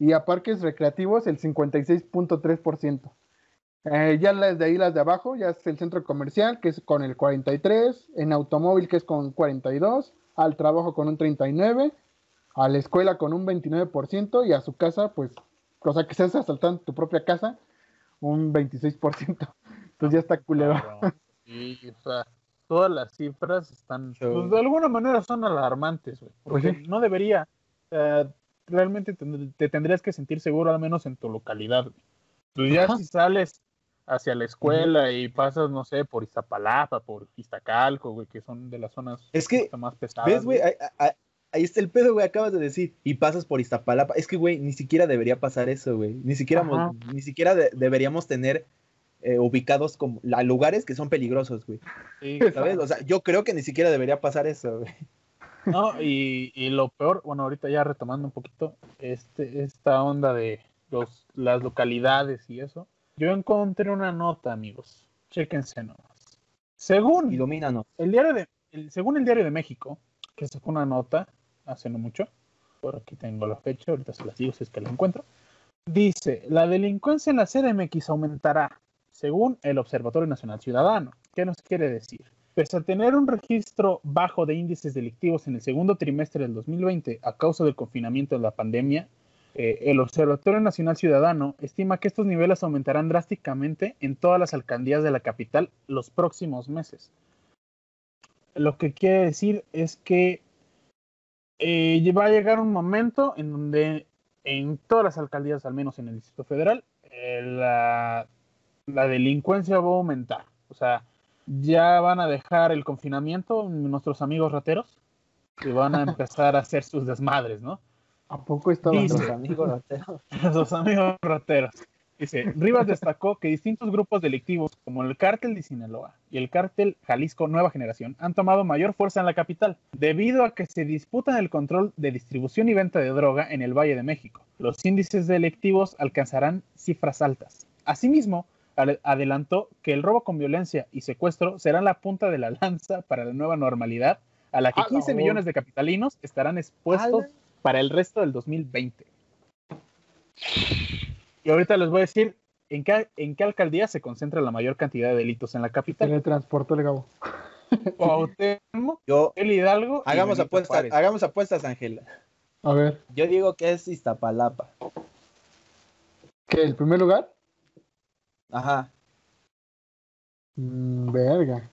y a parques recreativos el 56.3%. Eh, ya las de ahí, las de abajo, ya es el centro comercial, que es con el 43%, en automóvil, que es con 42%, al trabajo con un 39%, a la escuela con un 29% y a su casa, pues, o sea, que seas asaltando tu propia casa, un 26%. Entonces ya está culero. Sí, o sea, todas las cifras están, pues, de alguna manera son alarmantes, güey. Pues Porque sí. no debería. sea, realmente te, te tendrías que sentir seguro, al menos en tu localidad. güey. Pues ya Ajá. si sales hacia la escuela y pasas, no sé, por Iztapalapa, por Iztacalco, güey, que son de las zonas Es que, más pesadas. ¿Ves, güey? Ahí, ahí- ahí está el pedo, güey, acabas de decir. Y pasas por Iztapalapa. Es que, güey, ni siquiera debería pasar eso, güey. Ni siquiera, mo- ni siquiera de- deberíamos tener eh, ubicados como la, lugares que son peligrosos, güey. Sí, ¿Sabes? O sea, yo creo que ni siquiera debería pasar eso, güey. No, y, y lo peor, bueno, ahorita ya retomando un poquito este, esta onda de los, las localidades y eso, yo encontré una nota, amigos. Chéquense nomás. Según el diario de, el- según el diario de México, que sacó una nota hace no mucho, por aquí tengo la fecha, ahorita se las digo si es que la encuentro, dice, la delincuencia en la CDMX aumentará, según el Observatorio Nacional Ciudadano. ¿Qué nos quiere decir? Pese a tener un registro bajo de índices delictivos en el segundo trimestre del 2020 a causa del confinamiento de la pandemia, eh, el Observatorio Nacional Ciudadano estima que estos niveles aumentarán drásticamente en todas las alcaldías de la capital los próximos meses. Lo que quiere decir es que eh, va a llegar un momento en donde en todas las alcaldías, al menos en el Distrito Federal, eh, la, la delincuencia va a aumentar. O sea, ya van a dejar el confinamiento nuestros amigos rateros y van a *laughs* empezar a hacer sus desmadres, ¿no? ¿A poco estaba? Dice- Los amigos rateros. *laughs* Los amigos rateros. Dice, Rivas destacó que distintos grupos delictivos como el cártel de Sinaloa y el cártel Jalisco Nueva Generación han tomado mayor fuerza en la capital, debido a que se disputan el control de distribución y venta de droga en el Valle de México. Los índices delictivos alcanzarán cifras altas. Asimismo, adelantó que el robo con violencia y secuestro serán la punta de la *laughs* lanza para la nueva normalidad, a la que ¡A la 15 hor- millones de capitalinos estarán expuestos para el resto del 2020. Y ahorita les voy a decir en qué, en qué alcaldía se concentra la mayor cantidad de delitos en la capital. Teletransportó el Gabo. Cuauhtémoc, Yo, el Hidalgo. hagamos apuestas, hagamos apuestas, Ángela. A ver, Yo digo que es Iztapalapa. ¿qué? ¿El primer lugar? Ajá. Mm, verga.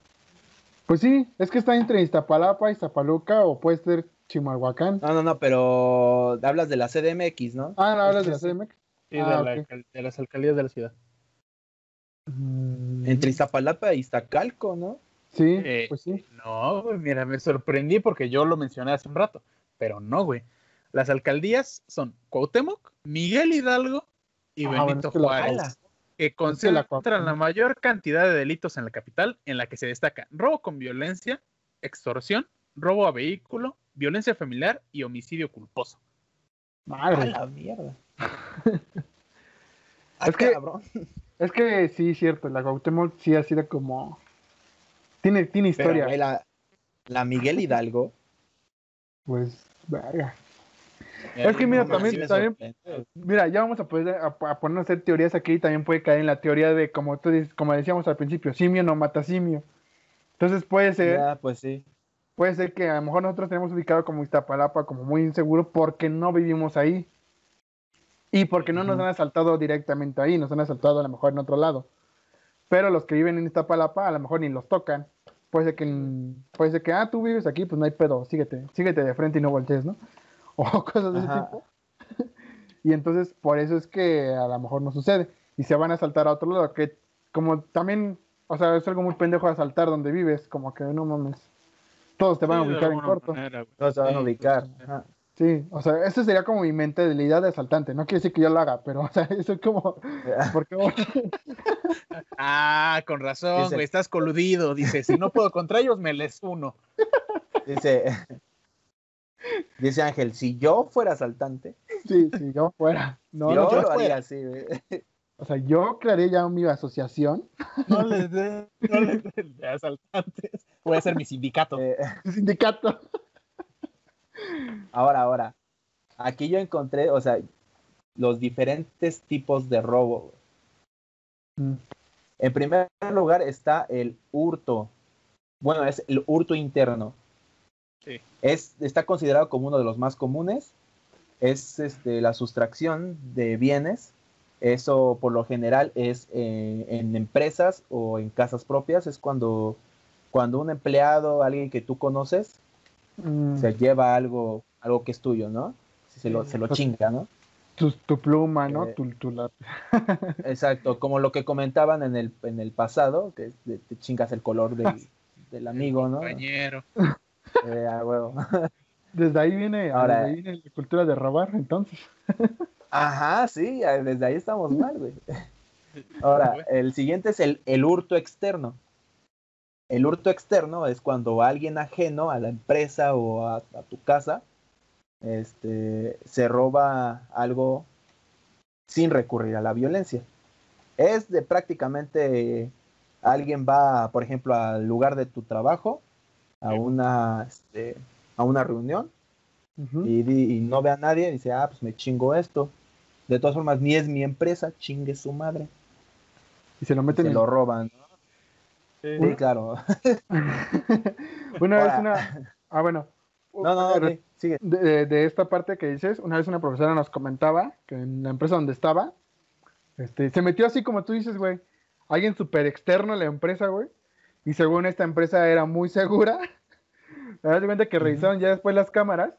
Pues sí, es que está entre Iztapalapa, Iztapaluca o puede ser Chimalhuacán. No, no, no, pero hablas de la CDMX, ¿no? Ah, no, hablas de la CDMX. Sí, de, Ah, la de las alcaldías de la ciudad. Mm, Entre Iztapalapa y Iztacalco, ¿no? Sí, Eh, pues sí. No, güey, mira, me sorprendí porque yo lo mencioné hace un rato, pero no, güey. Las alcaldías son Cuauhtémoc, Miguel Hidalgo y Ah, bueno, Benito es que la- Juárez. Que la concentran Cuauhtémoc. la mayor cantidad de delitos en la capital, en la que se destaca robo con violencia, extorsión, robo a vehículo, violencia familiar y homicidio culposo. A Madre. la mierda. *laughs* Es que- cabrón. Es que sí, cierto, la Cuauhtémoc sí ha sido como... Tiene, tiene historia. la, la Miguel Hidalgo. Pues, verga. Es que mira, también, también mira, ya vamos a poder a, poner a hacer teorías aquí y también puede caer en la teoría de, como tú dices, como decíamos al principio, simio no mata simio. Entonces puede ser, Ya, pues sí. puede ser que a lo mejor nosotros tenemos ubicado como Iztapalapa como muy inseguro porque no vivimos ahí. Y porque no nos han asaltado directamente ahí, nos han asaltado a lo mejor en otro lado. Pero los que viven en Iztapalapa a lo mejor ni los tocan. Puede ser que, puede ser que, ah, tú vives aquí, pues no hay pedo, síguete, síguete de frente y no voltees, ¿no? O *laughs* cosas de ese Ajá. tipo. *laughs* Y entonces, por eso es que a lo mejor no sucede. Y se van a asaltar a otro lado, que como también, o sea, es algo muy pendejo asaltar donde vives, como que no mames. Todos te van a Sí, de ubicar en corto. manera. No se van a ubicar. Ajá. Sí, o sea, esa sería como mi mente de la idea de asaltante. No quiere decir que yo lo haga, pero, *laughs* o sea, eso es como, porque Ah, con razón, Dice- güey, estás coludido. Dice, si no puedo contra ellos, me les uno. Dice, dice Ángel, si yo fuera asaltante, sí, si yo fuera. No, yo no, lo haría así. O sea, yo crearía ya mi asociación, No les dé, no les dé de asaltantes. Voy a hacer mi sindicato. Eh, sindicato. ahora, ahora. Aquí yo encontré, o sea, los diferentes tipos de robo. Mm, En primer lugar está el hurto. Bueno, es el hurto interno. Sí. Es, está considerado como uno de los más comunes. Es este, la sustracción de bienes. Eso por lo general es eh, en empresas o en casas propias. Es cuando, cuando un empleado, alguien que tú conoces, mm, se lleva algo, algo que es tuyo, ¿no? Se lo, se lo chinga, ¿no? tu, tu pluma, ¿no? Eh, Tu, tu lápiz. *laughs* Exacto, como lo que comentaban en el, en el pasado, que te chingas el color del, *laughs* del amigo, ¿no? Compañero. Eh, a huevo. *laughs* Desde ahí viene, Ahora- desde ahí viene la cultura de robar, entonces. *laughs* Ajá, sí, desde ahí estamos mal, güey. *laughs* Ahora, el siguiente es el, el hurto externo. El hurto externo es cuando alguien ajeno a la empresa o a, a tu casa este, se roba algo sin recurrir a la violencia. Es de prácticamente alguien va, por ejemplo, al lugar de tu trabajo, a una, este, a una reunión, y, y no ve a nadie y dice, ah, pues me chingo esto. De todas formas, ni es mi empresa, chingue su madre. Y se lo Y meten se en lo roban. Sí. Sí, claro. *laughs* Una vez una. Ah, bueno. *laughs* No, no, no, sigue. de esta parte que dices, una vez una profesora nos comentaba que en la empresa donde estaba, este, se metió así como tú dices, güey, alguien súper externo a la empresa, güey, y según esta empresa era muy segura, *laughs* te das cuenta que revisaron ya después las cámaras,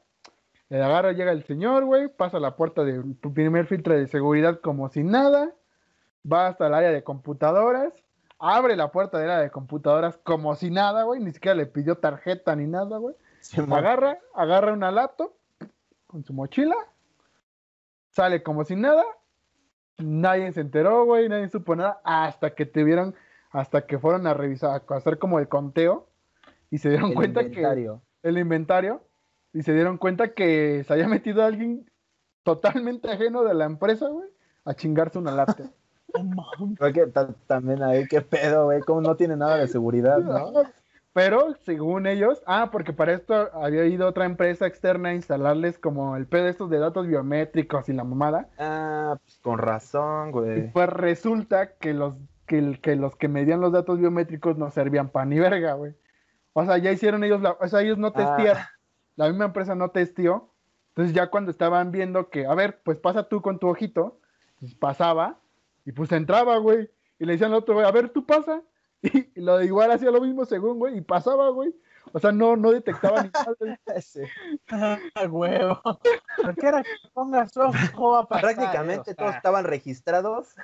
le agarra, llega el señor, güey, pasa la puerta de tu primer filtro de seguridad como si nada, va hasta el área de computadoras, abre la puerta del área de computadoras como si nada, güey, ni siquiera le pidió tarjeta ni nada, güey. Agarra, agarra una laptop con su mochila, sale como si nada, nadie se enteró, güey, nadie supo nada, hasta que tuvieron, hasta que fueron a revisar, a hacer como el conteo, y se dieron El cuenta inventario. que el inventario, y se dieron cuenta que se había metido alguien totalmente ajeno de la empresa, güey, a chingarse una laptop. *laughs* No mames. Creo que ta- también ahí, qué pedo, güey, como no tiene nada de seguridad, ¿no? *laughs* Pero según ellos, ah, porque para esto había ido otra empresa externa a instalarles como el pedo estos de datos biométricos y la mamada. Ah, pues con razón, Y güey. pues resulta que los que, el- que los que medían los datos biométricos no servían para ni verga, güey. O sea, ya hicieron ellos, la, o sea, ellos no testearon, la misma empresa no testeó. Entonces ya cuando estaban viendo que, a ver, pues pasa tú con tu ojito, pues pasaba y pues entraba, güey. Y le decían al otro, güey, a ver, tú pasa. *laughs* Y, lo de igual hacía lo mismo según, güey, y pasaba, güey. O sea, no, no detectaba ni nada. güey. *laughs* Sí. Ah, huevo. ¿Por qué era que pongas ojo a pasar, Prácticamente o sea, todos estaban registrados,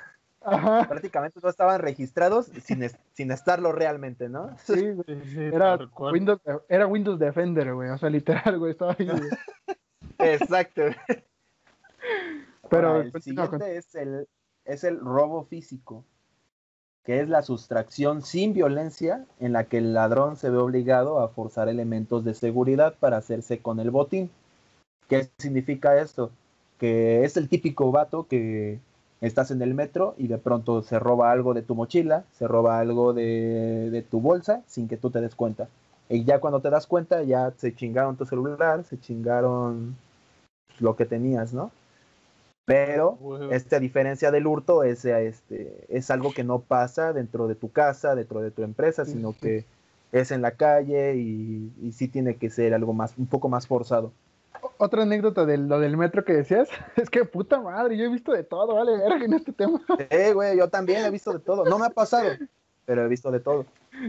Ajá. prácticamente todos estaban registrados sin, es- *laughs* sin estarlo realmente, ¿no? Sí, güey. sí, *laughs* sí, Era. Windows, era Windows Defender, güey. O sea, literal, güey, estaba ahí, güey. *laughs* Exacto. Pero Ahora, el siguiente con- es el, es el robo físico, que es la sustracción sin violencia en la que el ladrón se ve obligado a forzar elementos de seguridad para hacerse con el botín. ¿Qué significa esto? Que es el típico vato que estás en el metro y de pronto se roba algo de tu mochila, se roba algo de, de tu bolsa sin que tú te des cuenta. Y ya cuando te das cuenta, ya se chingaron tu celular, se chingaron lo que tenías, ¿no? Pero Huevo. esta diferencia del hurto es, este, es algo que no pasa dentro de tu casa, dentro de tu empresa, sino que es en la calle y, y sí tiene que ser algo más, un poco más forzado. Otra anécdota de lo del metro que decías, *laughs* es que puta madre, yo he visto de todo, vale, verga en este tema. Eh, güey, yo también he visto de todo. No me ha pasado, pero he visto de todo.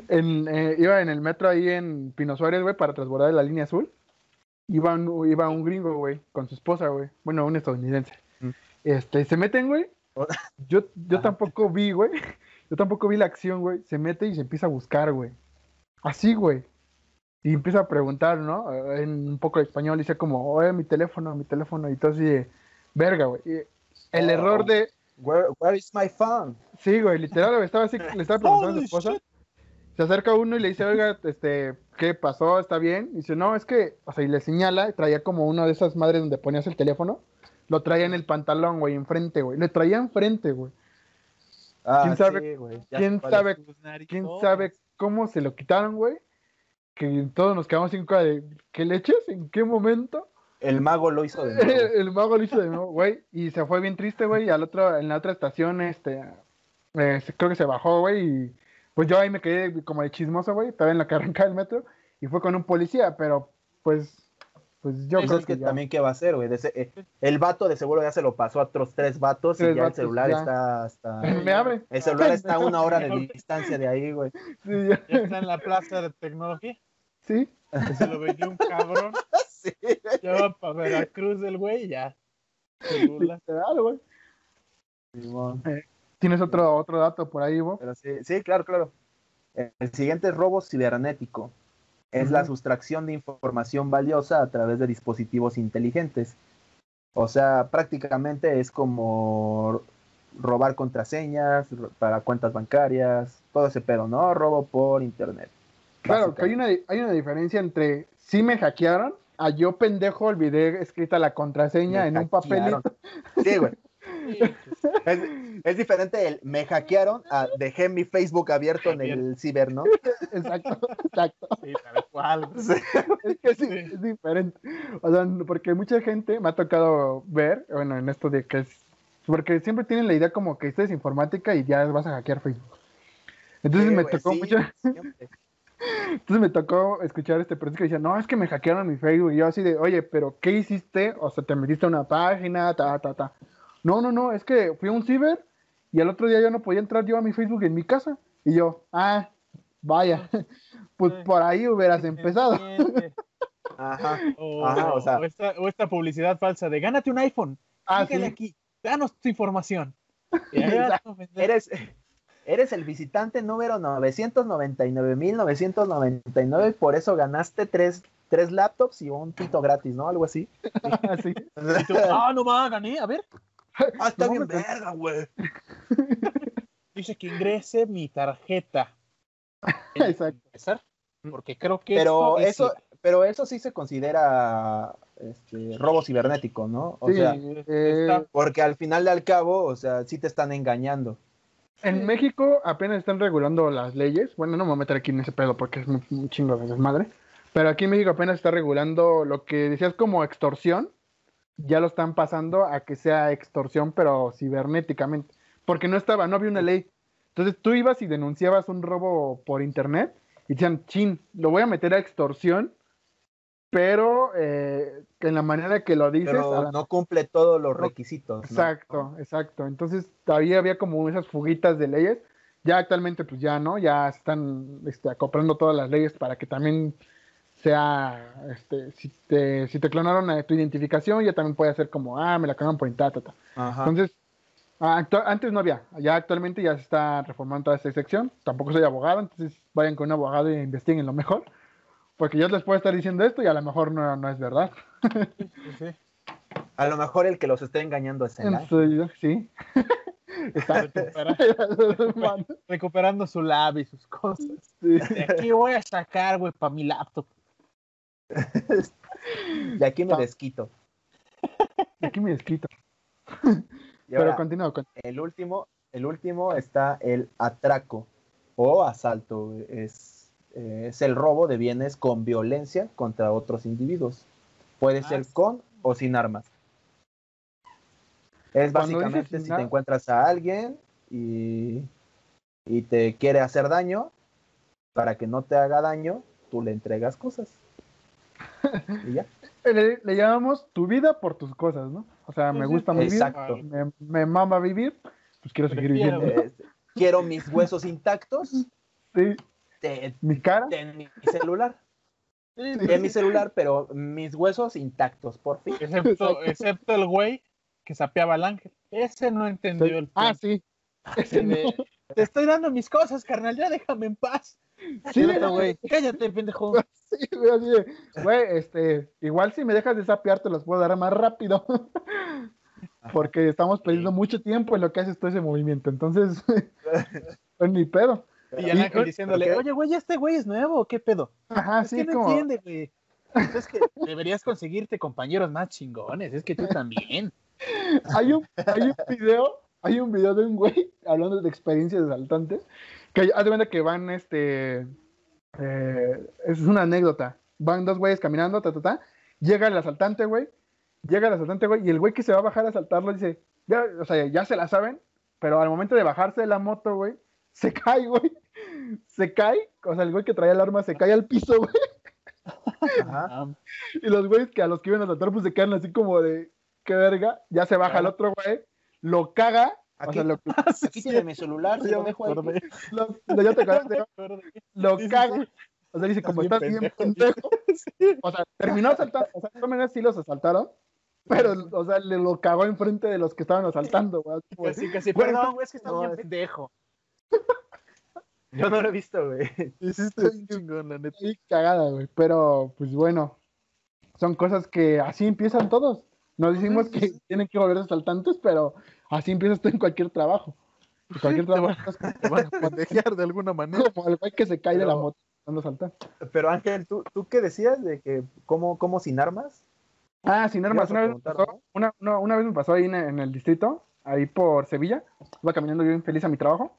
En, eh, iba en el metro ahí en Pino Suárez, güey, para transbordar la línea azul. Iba un, iba un gringo, güey, con su esposa, güey. Bueno, un estadounidense. Mm. Este, se meten, güey. Yo, yo tampoco vi, güey. Yo tampoco vi la acción, güey. Se mete y se empieza a buscar, güey. Así, güey. Y empieza a preguntar, ¿no? En un poco de español. Dice como, oye, mi teléfono, mi teléfono. Y todo así de, verga, güey. El Oh. error de, Where, where is my phone? Sí, güey, literal, estaba así, le estaba preguntando a su esposa. shit. Se acerca uno y le dice, oiga, este, ¿qué pasó? ¿Está bien? Y dice, no, es que, o sea, y le señala, traía como una de esas madres donde ponías el teléfono, lo traía en el pantalón, güey, enfrente, güey. Le traía enfrente, güey. Ah, ¿Quién sabe- sí, güey, quién sabe-. ¿Quién sabe cómo se lo quitaron, güey? Que todos nos quedamos sin cara de, ¿qué leches? ¿En qué momento? El mago lo hizo de *laughs* nuevo. el mago lo hizo de nuevo, güey, y se fue bien triste, güey, y al otro, en la otra estación, este, eh, creo que se bajó, güey, y pues yo ahí me quedé como de chismoso, güey, estaba en la *laughs* que arrancaba el metro, y fue con un policía, pero, pues, pues yo Pues creo es que que ya- también qué va a hacer, güey. De ese- eh, el vato de seguro ya se lo pasó a otros tres vatos Tres y ya vatos, el celular ya. está hasta. *laughs* me abre. El celular está a una hora de distancia de ahí, güey. Sí, ya- Ya está en la plaza de tecnología. Sí, Se lo vendió un cabrón. *laughs* Sí. Ya va para Veracruz el güey y ya. Se burla. literal, güey. Simón. ¿Tienes otro, otro dato por ahí, Bo? Pero sí, sí, claro, claro. El siguiente es robo cibernético. Es la sustracción de información valiosa a través de dispositivos inteligentes. O sea, prácticamente es como robar contraseñas para cuentas bancarias, todo ese pedo, ¿no? Robo por internet. Claro, que hay una, hay una diferencia entre sí me hackearon a yo pendejo olvidé escrita la contraseña Me en un papelito. Sí, güey. Sí, Es, es diferente el me hackearon a dejé mi Facebook abierto en el ciber, ¿no? Exacto, *laughs* exacto. sí, tal cual. Sí. Es que sí, Sí. es diferente. O sea, porque mucha gente me ha tocado ver, bueno, en esto de que es. Porque siempre tienen la idea como que esto es informática y ya vas a hackear Facebook. Entonces Sí, me güey, tocó sí, mucho. siempre. Entonces me tocó escuchar este periódico que decía, no, es que me hackearon mi Facebook. Y yo así de, oye, pero ¿qué hiciste? O sea, te metiste a una página, ta, ta, ta. No, no, no, es que fui a un ciber y al otro día ya no podía entrar yo a mi Facebook en mi casa. Y yo, ah, vaya, *laughs* pues Sí. por ahí hubieras empezado. Ajá. *laughs* O, Ajá, o sea- o esta, o esta publicidad falsa de gánate un iPhone. Ah, sí. aquí. Danos tu información. *laughs* Y ahí vas a vender. Eres, eres el visitante número 999.999 y por eso ganaste tres, tres laptops y un pito gratis, ¿no? Algo así. *laughs* *laughs* Y tú, ah, no más, gané. A ver, Ah, está No, bien me- verga, güey. *laughs* dice que ingrese mi tarjeta. Exacto. Empezar, porque creo que Pero esto es eso, pero eso sí se considera este, robo cibernético, ¿no? O Sí, sea, eh, porque al final de al cabo, o sea, sí te están engañando. En México apenas están regulando las leyes. Bueno, no me voy a meter aquí en ese pedo porque es un, chingo de desmadre. Pero aquí en México apenas está regulando lo que decías como extorsión. Ya lo están pasando a que sea extorsión, pero cibernéticamente. Porque no estaba, no había una ley. Entonces tú ibas y denunciabas un robo por internet y decían, chin, lo voy a meter a extorsión, pero eh, en la manera que lo dices. a Pero la- no cumple todos los requisitos. ¿no? Exacto, exacto. Entonces todavía había como esas fuguitas de leyes. Ya actualmente pues ya no, ya están este, acoplando todas las leyes para que también sea, este, si te, si te clonaron a tu identificación, ya también puede ser como, ah, me la clonaron por internet. ta, ta. Ajá. Entonces, ah, antes no había, ya actualmente ya se está reformando toda esta sección. Tampoco soy abogado, entonces vayan con un abogado e investiguen lo mejor. Porque yo les puedo estar diciendo esto y a lo mejor no, no es verdad. sí, sí. A lo mejor el que los está engañando es En sí. Está Recupera- Man, *laughs* recuperando su lab y sus cosas. sí. De aquí voy a sacar, güey, para mi laptop. De aquí me desquito. Aquí me desquito. Y Pero ahora, continúo con. el último, el último está el atraco o asalto. Es, eh, es el robo de bienes con violencia contra otros individuos. Puede Ah, ser sí. con o sin armas. Es Cuando básicamente si te encuentras a alguien y, y te quiere hacer daño, para que no te haga daño, tú le entregas cosas. Y ya. *laughs* Le, le llamamos tu vida por tus cosas, ¿no? O sea, me gusta vivir, Exacto. me, me mama vivir, pues quiero seguir Prefiero, viviendo. Eh, quiero mis huesos intactos, *laughs* Sí, ten, mi cara, ten mi celular. Ten mi celular, pero mis huesos intactos, por fin. Excepto, excepto el güey que sapeaba al ángel. Ese no entendió el ah, sí. Ese *laughs* no. De, Te estoy dando mis cosas, carnal, ya déjame en paz. Sí, güey, cállate, pendejo. *laughs* Sí, de, güey, este, igual si me dejas de sapear te los puedo dar más rápido. *laughs* Porque estamos perdiendo mucho tiempo en lo que haces todo ese movimiento. Entonces, pues ni pedo. Y el ángel diciéndole, oye, güey, este güey es nuevo, ¿qué pedo? Ajá, Es sí, que no como. entiende, güey. Es que deberías conseguirte compañeros más chingones, es que tú también. Hay un, hay un video, hay un video de un güey hablando de experiencias de asaltantes, que haz de cuenta que van, este, eh, es una anécdota, van dos güeyes caminando, ta, ta, ta, llega el asaltante, güey, llega el asaltante, güey, y el güey que se va a bajar a asaltarlo dice, ya, o sea, ya se la saben, pero al momento de bajarse de la moto, güey, se cae, güey, se cae, o sea, el güey que traía el arma se cae al piso, güey, Ajá. Ah, y los güeyes que a los que iban a asaltar, pues se quedan así como de, qué verga, ya se baja el otro güey, lo caga, o Aquí, sea, lo, *laughs* aquí tiene mi celular, se lo dejo ahí. lo- ya te *laughs* caga, o sea, dice, como estás bien pendejo. pendejo, *laughs* o sea, terminó asaltando, o sea, de todas maneras sí los asaltaron, pero, o sea, le lo cagó enfrente de los que estaban asaltando, güey, Casi, casi. Güey, Perdón, güey, es que estás no, bien pendejo. Yo no lo he visto, güey. Hiciste bien chingón, la neta. "Ay, cagada, güey, pero, pues bueno, son cosas que así empiezan todos, no decimos que tienen que volver asaltantes, pero así empiezas tú en cualquier trabajo, en cualquier Te trabajo, Te van a pendejear de alguna manera. como el güey que se cae de la Pero- moto cuando salta. Pero Ángel, ¿tú, ¿tú qué decías de que cómo, cómo sin armas? Ah, sin armas. Una vez, me preguntar, pasó, una, no, una vez me pasó ahí en, en el distrito, ahí por Sevilla. Iba caminando bien feliz a mi trabajo.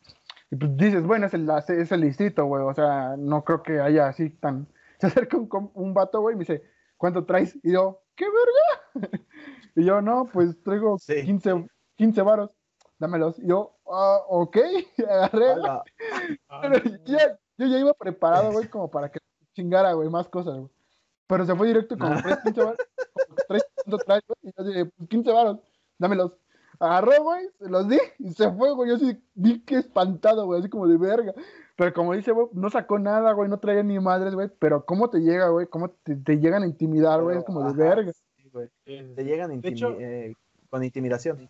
Y pues dices, bueno, es el, es el distrito, güey. O sea, no creo que haya así tan. *laughs* Se acerca un, com- un vato, güey, y me dice, ¿cuánto traes? Y yo, ¿qué verga? *laughs* y yo, no, pues traigo Sí. 15, 15 varos. Dámelos. Y yo, ah, ok. *laughs* Agarré. Hola. Pero ya- yo ya iba preparado, güey, como para que chingara, güey, más cosas, güey. Pero se fue directo y como traes 15 varos, como que traes, ¿cuánto traes, güey? Y yo dije, pues 15 varos, dámelos. Agarró, güey, se los di y se fue, güey. Yo así vi que espantado, güey, así como de verga. Pero como dice, güey, no sacó nada, güey, no traía ni madres, güey. Pero cómo te llega, güey, cómo te, te llegan a intimidar, güey, es como de Ajá, verga. sí, güey. Sí, Te llegan De intimi- hecho- eh, con intimidación.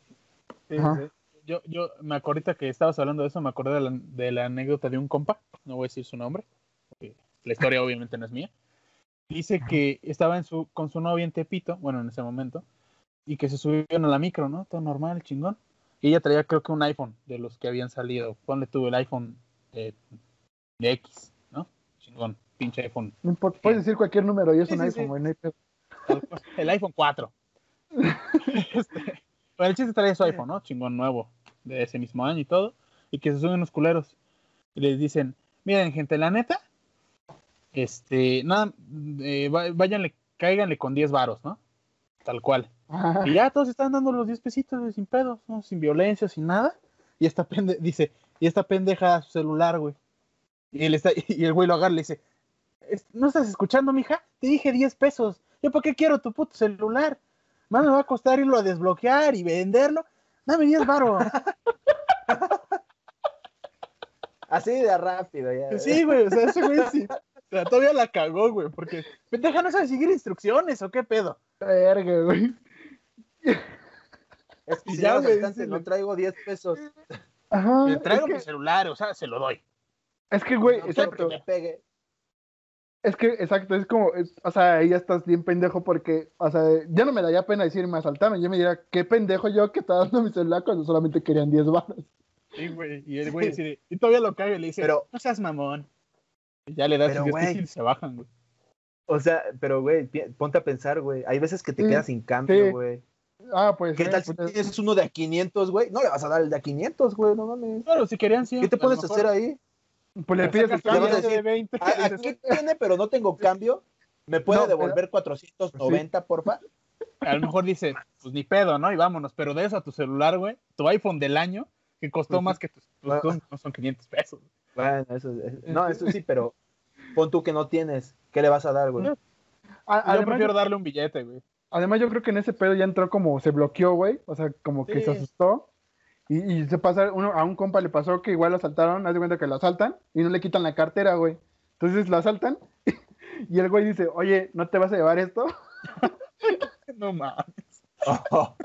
sí, Ajá. sí. Yo, yo me acuerdo ahorita que estabas hablando de eso, me acordé de la, de la anécdota de un compa, no voy a decir su nombre, porque la historia obviamente no es mía. Dice que estaba en su, con su novia en Tepito, bueno, en ese momento, y que se subieron a la micro, ¿no? Todo normal, chingón. Y ella traía creo que un iPhone de los que habían salido. Ponle tú el iPhone de, de X, ¿no? Chingón, pinche iPhone. No importa, puedes decir cualquier número y es Sí, un sí, iPhone, sí. güey, no cual, El iPhone 4. *laughs* Este, bueno, el chiste traía su iPhone, ¿no? Chingón nuevo, de ese mismo año y todo. Y que se suben unos culeros. Y les dicen, miren, gente, la neta, este, nada, eh, váyanle, cáiganle con 10 varos, ¿no? Tal cual. Ajá. Y ya todos están dando los 10 pesitos sin pedos, ¿no? Sin violencia, sin nada. Y esta pende dice, y esta pendeja su celular, güey. Y, él está, *laughs* y el güey lo agarra y le dice, "Es- ¿no estás escuchando, mija? Te dije 10 pesos. ¿Yo por qué quiero tu puto celular? Más me va a costar irlo a desbloquear y venderlo. Dame 10 varos. *laughs* Así de rápido, ya. sí, güey, o sea, ese güey sí. O sea, todavía la cagó, güey, porque pendeja no sabe seguir instrucciones o qué pedo. Verga, güey. Es que si ya, güey, no traigo 10 pesos. Ajá. Le traigo es mi que- celular, o sea, se lo doy. Es que, güey, No exacto. que me pegue. Es que, exacto, es como, es- o sea, ahí ya estás bien pendejo porque, o sea, ya no me daría pena decir me asaltaron. Yo me diría, qué pendejo yo que estaba dando mi celular cuando solamente querían 10 baros. Sí, güey. Y el güey decide, y todavía lo caga y le dice, Pero- no seas mamón. Ya le das Pero, sus 10 güey. y se bajan, güey. O sea, pero, güey, ponte a pensar, güey. Hay veces que te Sí, quedas sin cambio, sí. güey. Ah, pues. ¿Qué eh, tal si pues, tienes uno de a 500, güey? No le vas a dar el de a 500, güey, no mames. Claro, si querían 100. ¿Qué te puedes hacer ahí? Pues le pides el cambio. de 20. "Ah, Aquí tiene, pero no tengo cambio. ¿Me puede No, devolver 490, porfa? A lo mejor dice, pues ni pedo, ¿no? Y vámonos. Pero de eso a tu celular, güey, tu iPhone del año, que costó Pues más que tus, tus- Ah. tus- no son 500 pesos. Bueno, eso es- no, eso sí, *laughs* pero pon tú que no tienes. ¿Qué le vas a dar, güey? No. A- Yo Además, prefiero darle un billete, güey. Además, yo creo que en ese pedo ya entró como se bloqueó, güey. O sea, como que se asustó. Y, y se pasa, uno, a un compa le pasó que igual lo asaltaron, haz de cuenta que lo asaltan y no le quitan la cartera, güey. Entonces lo asaltan *laughs* y el güey dice, oye, ¿no te vas a llevar esto? *laughs* No mames. Oh,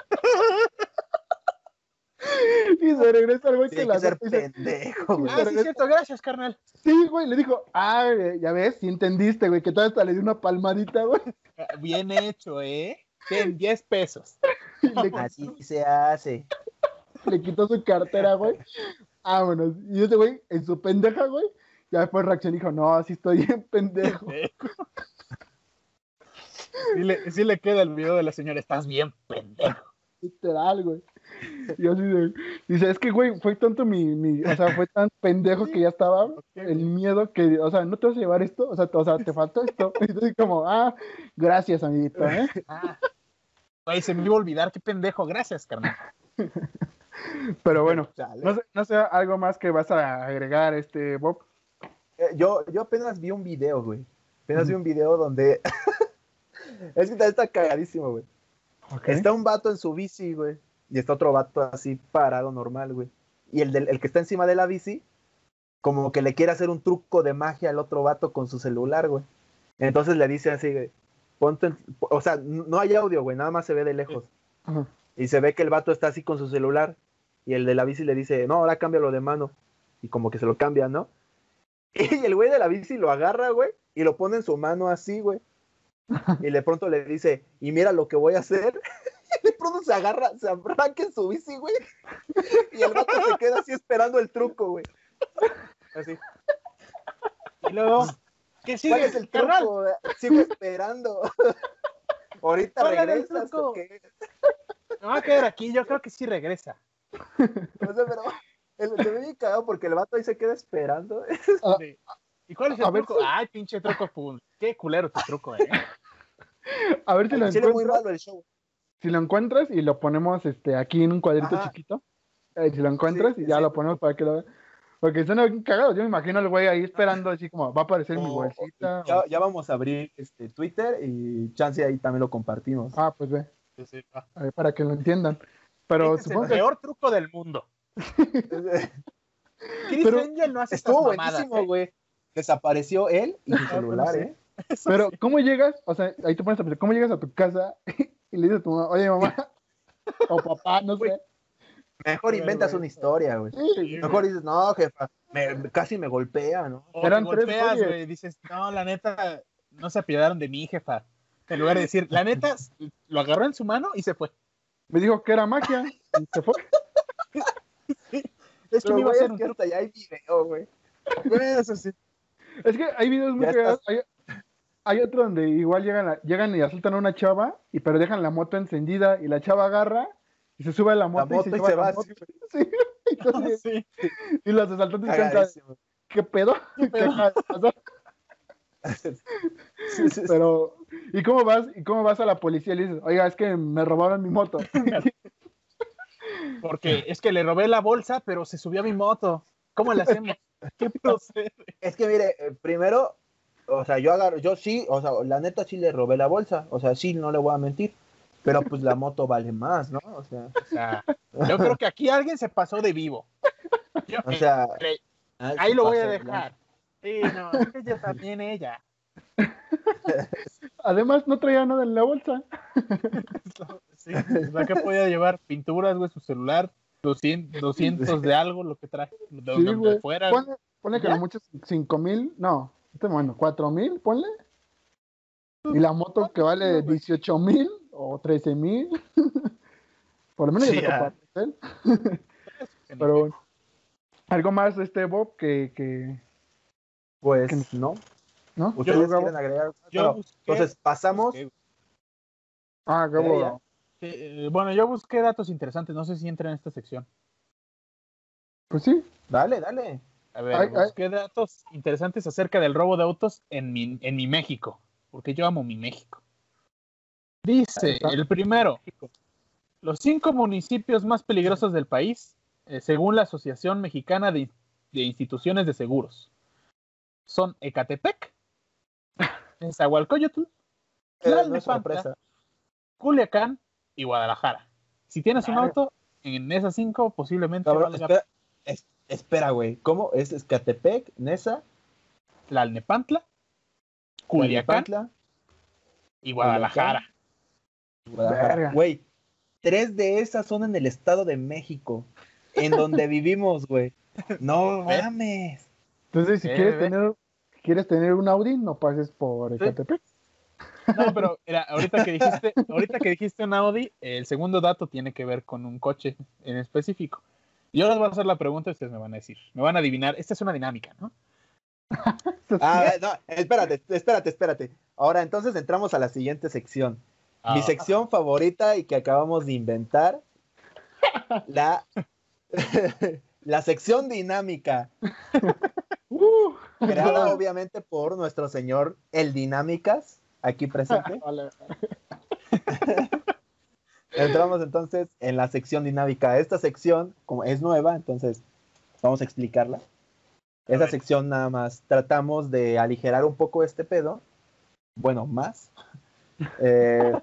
*laughs* Y se regresa el güey que tiene la que ser pendejo, güey. Ah, sí, cierto, gracias, carnal. sí, güey, le dijo, ah, güey, ya ves, sí entendiste, güey, que todavía hasta le dio una palmadita, güey. Ah, Bien hecho, ¿eh? Ten 10 pesos. Le, Así se hace. le quitó su cartera, güey. Vámonos. Y ese güey, en su pendeja, güey, ya después reaccionó y dijo, no, así estoy bien pendejo. *laughs* Sí le, sí le queda el video de la señora, estás bien pendejo. Literal, güey. *laughs* Y así de, dice, es que, güey, fue tanto mi, mi, o sea, fue tan pendejo que ya estaba *laughs* el miedo que, o sea, no te vas a llevar esto, o sea, te, o sea, te faltó esto. *laughs* Y entonces como, ah, gracias, amiguito, ¿eh? Ah. Güey, se me iba a olvidar, qué pendejo. Gracias, carnal. Pero bueno, no sé, no sé, algo más que vas a agregar, este, Bob. Eh, yo, yo apenas vi un video, güey. Apenas vi un video donde. es que está, cagadísimo, güey. Está un vato en su bici, güey. Y está otro vato así parado normal, güey. Y el, del, el que está encima de la bici, como que le quiere hacer un truco de magia al otro vato con su celular, güey. Entonces le dice así, güey, ponte, en- o sea, no hay audio, güey, nada más se ve de lejos. Y se ve que el vato está así con su celular. Y el de la bici le dice, no, ahora cámbialo de mano. Y como que se lo cambia, ¿no? *laughs* Y el güey de la bici lo agarra, güey, y lo pone en su mano así, güey. Y de pronto le dice, y mira lo que voy a hacer. *laughs* Pronto se agarra, se arranca en su bici, güey. Y el vato se queda así esperando el truco, güey. Así. Y luego, ¿qué sigue? ¿Cuál es el carnal? truco? Sigo esperando. Ahorita ¿Cuál era el regresas. truco? ¿o qué? Me va a quedar aquí, yo creo que sí regresa. O sea, pero el, se ve bien cagado porque el vato ahí se queda esperando. Ah, Sí. ¿Y cuál es el A truco? Ay, pinche truco, pum. Qué culero tu truco, eh. *laughs* A ver si lo En Chile es muy malo el show. Si lo encuentras y lo ponemos, este, aquí en un cuadrito Ajá. chiquito. Eh, si lo encuentras Sí, y ya sí. lo ponemos para que lo vean. Porque suena bien cagado. Yo me imagino al güey ahí esperando así como, va a aparecer mi O- bolsita. o- ya, vamos a abrir este Twitter y chance ahí también lo compartimos. Ah, pues ve, Sí, sí, va. a ver, para que lo entiendan. Pero Este es supongo el que peor truco del mundo. *laughs* Chris Pero Angel no hace Estuvo estas mamadas, buenísimo, ¿eh? güey. Desapareció él y su Ah, celular. ¿eh? Eso Pero, sí. ¿cómo llegas? O sea, ahí te pones a pensar, ¿cómo llegas a tu casa y le dices a tu mamá, oye, mamá, *laughs* o papá, no sé? Mejor inventas güey. una historia, güey. Sí, Mejor dices, no, jefa, me- casi me golpea, ¿no? O Eran te golpeas, güey. Dices, no, la neta, no se apiadaron de mi jefa. En lugar de decir, la neta, lo agarró en su mano y se fue. Me dijo que era magia y se fue. Es que Pero, me iba a hacer un hasta ya hay video, güey. Güey, eso sí. Es que hay videos muy cagados. Hay, hay otro donde igual llegan, a- llegan y asaltan a una chava, y pero dejan la moto encendida y la chava agarra y se sube a la moto, moto y se, y lleva se la va, moto. sí. *laughs* Sí. Entonces, *laughs* Sí. y los asaltantes están. ¿qué pedo? ¿Qué *laughs* pedo? Sí, sí. Pero, ¿y cómo vas? ¿Y cómo vas a la policía y le dices, oiga, es que me robaron mi moto? Porque es que le robé la bolsa, pero se subió a mi moto. ¿Cómo le hacemos? ¿Qué procede? Es que mire, eh, primero, o sea, yo agarro, yo sí, o sea, la neta sí le robé la bolsa, o sea, sí, no le voy a mentir, pero pues la moto vale más, ¿no? O sea, O sea, yo creo que aquí alguien se pasó de vivo. Yo- o sea, eh, ah, ahí lo voy a dejar. Sí, no, es que ella también ella. *laughs* Además, no traía nada en la bolsa. Sí, o sea, que podía llevar pinturas, güey, su celular, 200, 200 de algo, lo que traje, de, Sí, de güey. fuera. Ponle, ponle que ¿Ya? lo mucho cinco mil, no, bueno, cuatro mil, ponle. Y la moto que vale 18 mil o 13 mil. *laughs* Por lo menos Sí, ya. *laughs* Pero bueno. algo más de este Bob que, que Pues no. ¿no? ¿Ustedes Gabo? quieren agregar? Yo Bueno, busqué- entonces pasamos. busqué, Ah. Ya, ya. eh, bueno, yo busqué datos interesantes, no sé si entra en esta sección. Pues sí. Dale, dale. A ver, Ay, ay. busqué datos interesantes acerca del robo de autos en mi, en mi México, porque yo amo mi México. Dice, el primero, los cinco municipios más peligrosos del país, eh, según la Asociación Mexicana de, de Instituciones de Seguros, son Ecatepec, *laughs* Nezahualcóyotl, Eh, Tlalnepantla. Culiacán y Guadalajara. Si tienes un auto, en esas cinco posiblemente Cabrón, valga espera, es- espera, güey. ¿Cómo? ¿Es Escatepec, Nesa, Tlalnepantla, Culiacán Tlalnepantla, y Guadalajara. Guadalajara? Güey, tres de esas son en el Estado de México, en donde *laughs* vivimos, güey. No mames. Entonces, si Eh, quieres tener, quieres tener un Audi, no pases por Sí. Ecatepec. No, pero *laughs* mira, ahorita que dijiste, ahorita que dijiste un Audi, el segundo dato tiene que ver con un coche en específico. Yo les voy a hacer la pregunta y ustedes me van a decir, me van a adivinar. Esta es una dinámica, ¿no? *laughs* Ah, no, espérate, espérate, espérate. Ahora entonces entramos a la siguiente sección. Mi Ah, sección favorita y que acabamos de inventar. *laughs* La, *laughs* la sección dinámica, Uh, creada obviamente por nuestro señor El Dinámicas, aquí presente. vale. Entramos entonces en la sección dinámica. Esta sección, como es nueva, entonces vamos a explicarla. Esa sección nada más tratamos de aligerar un poco este pedo. Bueno, más. *laughs* Eh,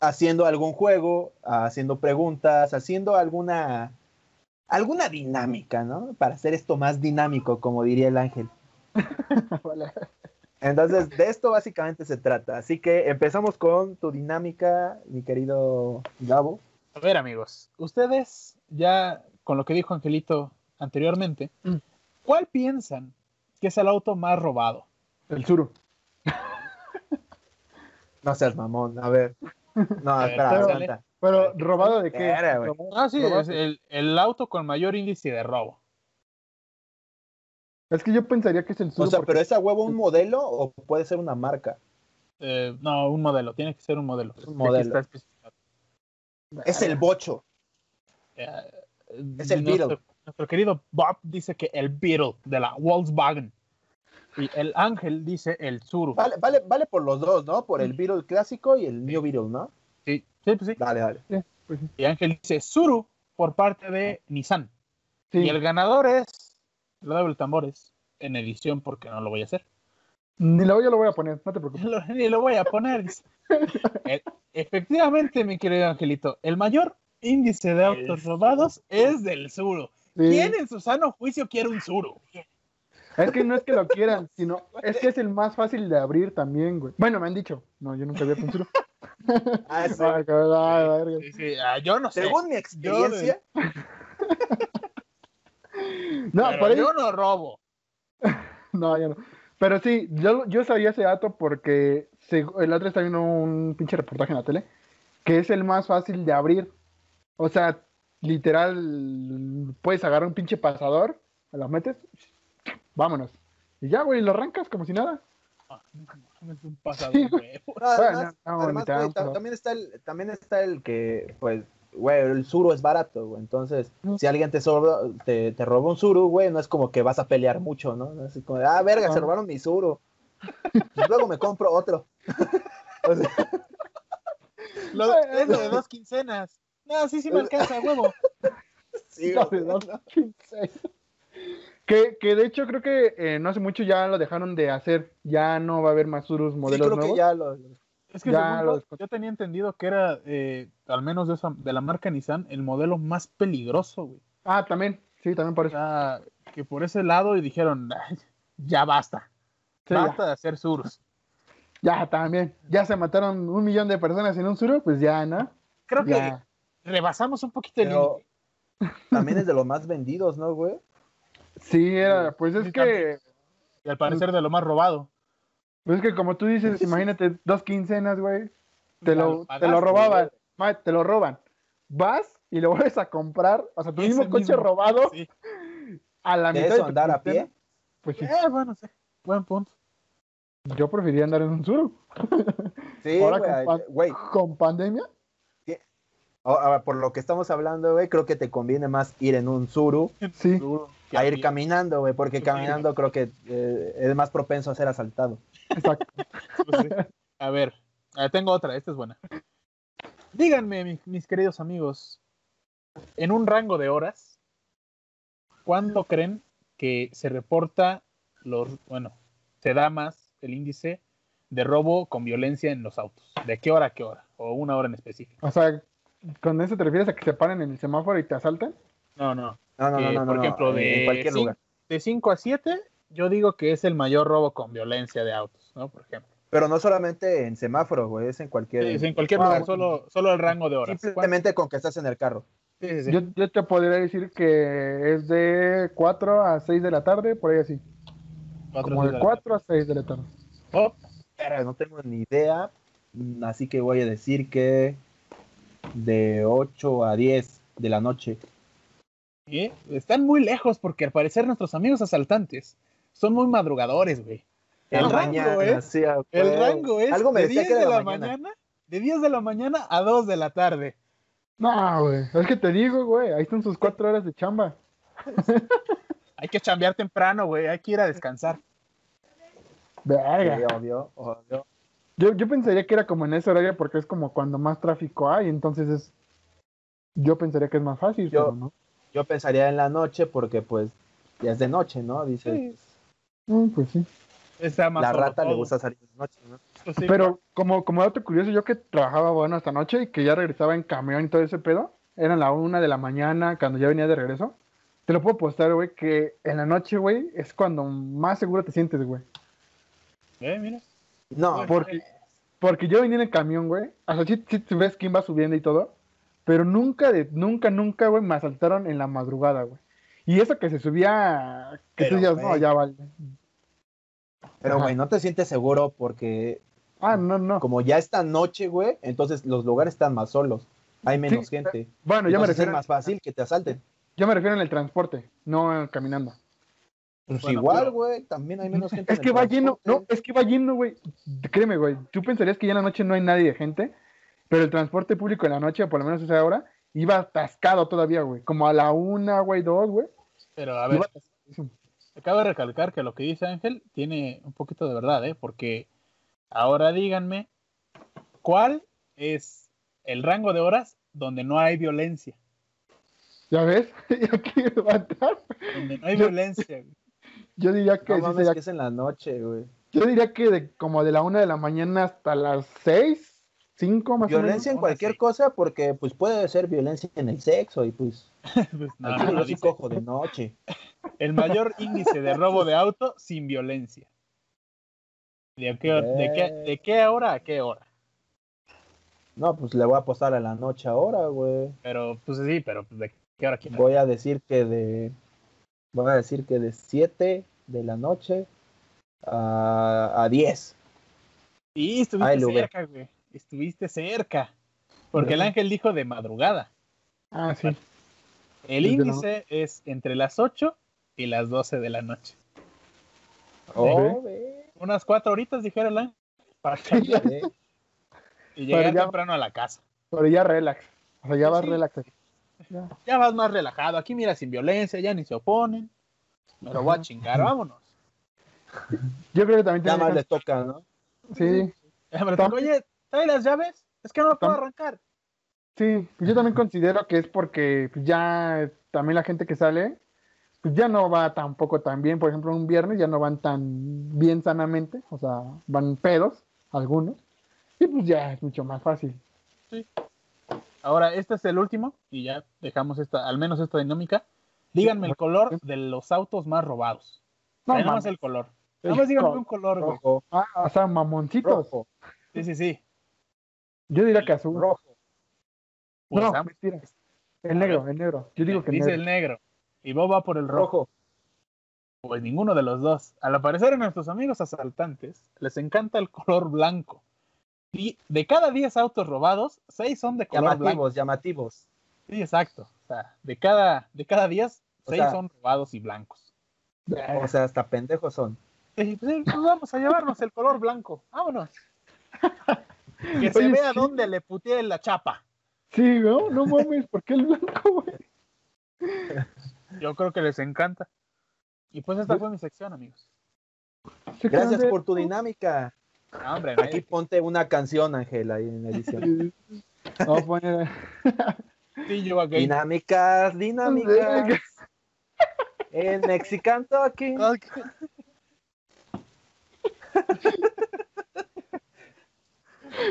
haciendo algún juego, haciendo preguntas, haciendo alguna alguna dinámica, ¿no? Para hacer esto más dinámico, como diría el ángel. *laughs* Entonces, de esto básicamente se trata. Así que empezamos con tu dinámica, mi querido Gabo. A ver, amigos, ustedes ya con lo que dijo Angelito anteriormente, Mm. ¿cuál piensan que es el auto más robado? El Zuru. *laughs* No seas mamón, a ver. No, espera, pero- aguanta. Pero, ¿robado de qué? Ah, sí, es el, el auto con mayor índice de robo. Es que yo pensaría que es el Zuru. O sea, porque- pero es a huevo un modelo o puede ser una marca. Eh, no, un modelo, tiene que ser un modelo. Un modelo. está especificado. Es el bocho. Eh, Es el nuestro, Beetle. nuestro querido Bob dice que el Beetle de la Volkswagen. Y el Ángel dice el Zuru. Vale, vale, vale por los dos, ¿no? Por el Beetle clásico y el New Beetle, ¿no? Sí, sí, pues sí. Dale, dale. pues sí. Y Ángel dice Zuru por parte de Nissan. Sí. Y el ganador es. Lo doy el tambores en edición porque no lo voy a hacer. Ni lo, yo lo voy a poner, no te *laughs* preocupes. Lo- Ni lo voy a poner. *laughs* Eh, efectivamente, mi querido Angelito, el mayor índice de autos robados es del Zuru. Sí. ¿Quién en su sano juicio quiere un Zuru? Es que no es que lo quieran, sino es que es el más fácil de abrir también, güey. Bueno, me han dicho. No, yo nunca había pensado. Ah, *laughs* sí. Ay, cabrón. Sí, sí, ah, yo no sé. Según mi experiencia, No, pero por eso- yo no robo. *laughs* No, ya no. Pero sí, yo, yo sabía ese dato porque se- el otro está viendo un pinche reportaje en la tele, que es el más fácil de abrir. O sea, literal, puedes agarrar un pinche pasador, lo metes, vámonos. Y ya, güey, lo arrancas como si nada. Ah, es un pasado Sí. huevo. no, además, Bueno, no, además, ni te dan güey, también está el, también está el que, pues, güey, el Zuru es barato, güey. Entonces, Mm. si alguien te, sobra- te, te roba un Zuru, güey, no es como que vas a pelear mucho, ¿no? Así como, ah, verga, se robaron mi Zuru. Pues luego me compro otro. *laughs* O sea, Lo, es lo de dos quincenas. No, sí, sí me alcanza, huevo. *laughs* sí, de dos. Que, que de hecho creo que eh, no hace mucho ya lo dejaron de hacer. Ya no va a haber más Urus Sí, modelos creo nuevos. que ya lo, Es que Ya según lo yo, tenía entendido que era, eh, al menos de, esa, de la marca Nissan, el modelo más peligroso, güey. Ah, también. Sí, también por eso. que por ese lado y dijeron, "Ay, ya basta. Sí, basta ya. de hacer surus. Ya, también. Ya se mataron un millón de personas en un suru, pues ya, ¿no? Creo que rebasamos un poquito el Pero límite. también es de los más vendidos, ¿no, güey? Sí, era, pues es que, Y al parecer de lo más robado. Pues es que como tú dices, imagínate dos quincenas, güey, te lo, te lo robaban, te lo roban. Vas y lo vuelves a comprar, o sea, tu Ese mismo coche mismo. robado Sí. a la De mitad eso tu andar a pie. Pues sí, Eh, bueno, sí. Buen punto. yo preferiría andar en un suru. Sí, *laughs* Ahora güey, con pan-. Con pandemia, ahora, por lo que estamos hablando, güey, creo que te conviene más ir en un suru Sí. A ir caminando, güey, porque caminando creo que eh, es más propenso a ser asaltado. Exacto. Pues. A ver, tengo otra, esta es buena. Díganme, mi- mis queridos amigos, en un rango de horas, ¿cuándo creen que se reporta los, bueno, se da más el índice de robo con violencia en los autos? ¿De qué hora a qué hora? O una hora en específico. O sea, ¿con eso te refieres a que se paren en el semáforo y te asaltan? No, no. No, no, no, Eh, no, no, por no, ejemplo, en de cualquier cin- lugar. De 5 a 7, yo digo que es el mayor robo con violencia de autos, ¿no? Por ejemplo. Pero no solamente en semáforo, güey, es en cualquier... Sí, es en cualquier lugar, solo, solo el rango de horas. Simplemente con que estás en el carro. Sí, sí, sí. Yo, yo te podría decir que es de 4 a 6 de la tarde, por ahí así. Cuatro, Como seis de la 4 a 6 de la tarde. Oh, Pero no tengo ni idea, así que voy a decir que de 8 a 10 de la noche. ¿eh? Están muy lejos porque al parecer nuestros amigos asaltantes son muy madrugadores, güey. El rango, ¿eh? sí, a El rango es Algo me de decía 10 que de la mañana, de 10 de la mañana a 2 de la tarde. No, güey. Es que te digo, güey. Ahí están sus 4 horas de chamba. *laughs* Hay que chambear temprano, güey. Hay que ir a descansar. Verga. Sí, obvio, obvio. Yo, yo pensaría que era como en ese horario porque es como cuando más tráfico hay, entonces es. Yo pensaría que es más fácil, Yo- pero no. Yo pensaría en la noche porque pues ya es de noche, ¿no? Dice, Sí, Mm, pues sí. está más la rata le gusta salir de noche, ¿no? Pues sí. Pero como, como dato curioso, yo que trabajaba bueno hasta noche y que ya regresaba en camión y todo ese pedo, eran la una de la mañana cuando ya venía de regreso. Te lo puedo postar, güey, que en la noche, güey, es cuando más seguro te sientes, güey. Eh, mira. No, Porque, porque yo venía en el camión, güey. O sea, sí, sí ves quién va subiendo y todo. Pero nunca, de, nunca, nunca, güey, me asaltaron en la madrugada, güey. Y eso que se subía, que Pero, tú no, ya vale. pero güey, no te sientes seguro porque Ah, no, no. como ya esta noche, güey, entonces los lugares están más solos. Hay menos Sí, gente. Bueno, yo me, es refiero, más fácil que te asalten. yo me refiero en el transporte, no eh, caminando. Pues Bueno, igual, pero- güey, también hay *laughs* menos gente. Es que va lleno, no, es que va lleno, güey. Créeme, güey. Tú pensarías que ya en la noche no hay nadie de gente, pero el transporte público en la noche, por lo menos esa hora, iba atascado todavía, güey. Como a la una, güey, dos, güey. Pero a ver, Iba acabo de recalcar que lo que dice Ángel tiene un poquito de verdad, ¿eh? Porque ahora díganme, ¿cuál es el rango de horas donde no hay violencia? ¿Ya ves? *laughs* Ya quiero levantar. Donde no hay Yo- violencia. güey. Yo diría que, No sí mames, sería- que es en la noche, güey. yo diría que de, como de la una de la mañana hasta las seis, cinco más Violencia en cualquier sí. cosa, porque pues puede ser violencia en el sexo y pues *laughs* Pues, no, aquí no, yo sí cojo de noche. el mayor índice de robo de auto sin violencia. ¿De qué, de qué, de qué hora a qué hora? No, pues le voy a apostar a la noche ahora, güey. Pero, pues sí, pero pues, ¿de qué hora hora? Voy a decir que de. Voy a decir que de 7 de la noche a, a 10. Sí, estuviste Ay, cerca, güey. Estuviste cerca. Porque el ángel dijo de madrugada. Ah, sí. El índice es entre las 8 y las 12 de la noche. Oh, ve, Unas cuatro horitas, dijera el ángel, para *laughs* y llegar ya- temprano a la casa. Pero ya relax. O sea, ya vas sí. relax aquí. Ya. Ya vas más relajado. Aquí mira, sin violencia, ya ni se oponen. Me lo voy a chingar, vámonos. Yo creo que también Ya tiene más le toca, ¿no? Sí, Ya me lo tengo, Oye, trae las llaves. Es que no lo puedo Tam- arrancar. sí. Pues yo también considero que es porque pues, ya también la gente que sale, pues ya no va tampoco tan bien. Por ejemplo, un viernes ya no van tan bien sanamente. O sea, van pedos, algunos. Y pues ya es mucho más fácil. Ahora, este es el último y ya dejamos esta, al menos esta dinámica. Díganme el color de los autos más robados. No, Nada más mames. el color. Nada más díganme un color, güey. Rojo, Ah, o sea, mamoncitos. rojo, Sí, sí, sí. Yo diría que azul. rojo. Pues no, ambos. mentira. El negro, el negro. Yo digo que el Dice negro. el negro. Y Bob va por el rojo. Rojo. Pues ninguno de los dos. Al parecer a nuestros amigos asaltantes les encanta el color blanco. De cada 10 autos robados, 6 son de color blanco. Llamativos, llamativos. Sí, exacto. O sea, de cada, de cada 10, O 6 sea- son robados y blancos. O sea, hasta pendejos son. Y pues, eh, pues vamos a llevarnos el color blanco. Vámonos. *laughs* Que se Oye, vea sí. dónde le puteé la chapa. Sí, no, no mames, ¿por qué el blanco, güey? Yo creo que les encanta. Y pues esta fue mi sección, amigos. Gracias por tu dinámica. No, hombre, Aquí ponte una canción, Ángel, ahí en la edición. *laughs* Vamos a poner. sí, yo a gay. Dinámicas, dinámicas. En Mexican Talking.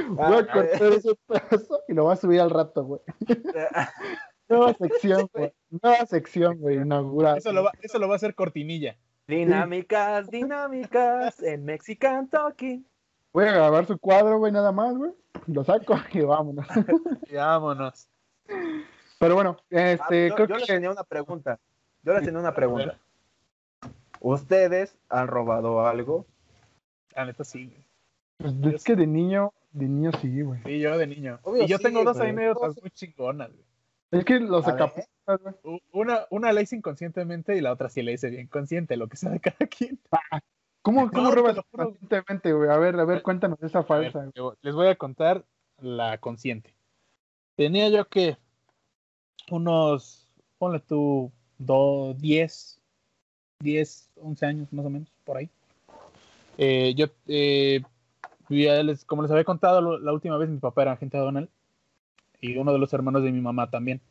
Voy a cortar ese pedazo y lo voy a subir al rato, güey. *laughs* Nueva sección, güey. Nueva sección, güey, inaugural. Eso lo, va, eso lo va a hacer cortinilla. Dinámicas, dinámicas en Mexican Talking. Voy a grabar su cuadro, güey, nada más, güey. Lo saco *laughs* y vámonos. *laughs* Y vámonos. Pero bueno, Ah, este, yo, creo yo les tenía una pregunta. Yo les tenía una pregunta. ¿Ustedes han robado algo? La neta sí, güey. pues, es que de niño, de niño sí, güey. Sí, yo de niño. Obvio y yo sí, tengo dos güey. anécdotas muy chingonas, güey. Es que los acapuchas, güey. Una, una la hice inconscientemente y la otra sí la hice bien consciente, lo que sea de cada quien. ¿Cómo, cómo No, robas conscientemente, güey? A ver, a ver, cuéntanos esa ver, falsa. les voy a contar la consciente. Tenía yo que unos, ponle tú, do, 10, 10, 11 años más o menos, por ahí. Eh, yo, eh, ya les- como les había contado la última vez, mi papá era agente aduanal y uno de los hermanos de mi mamá también.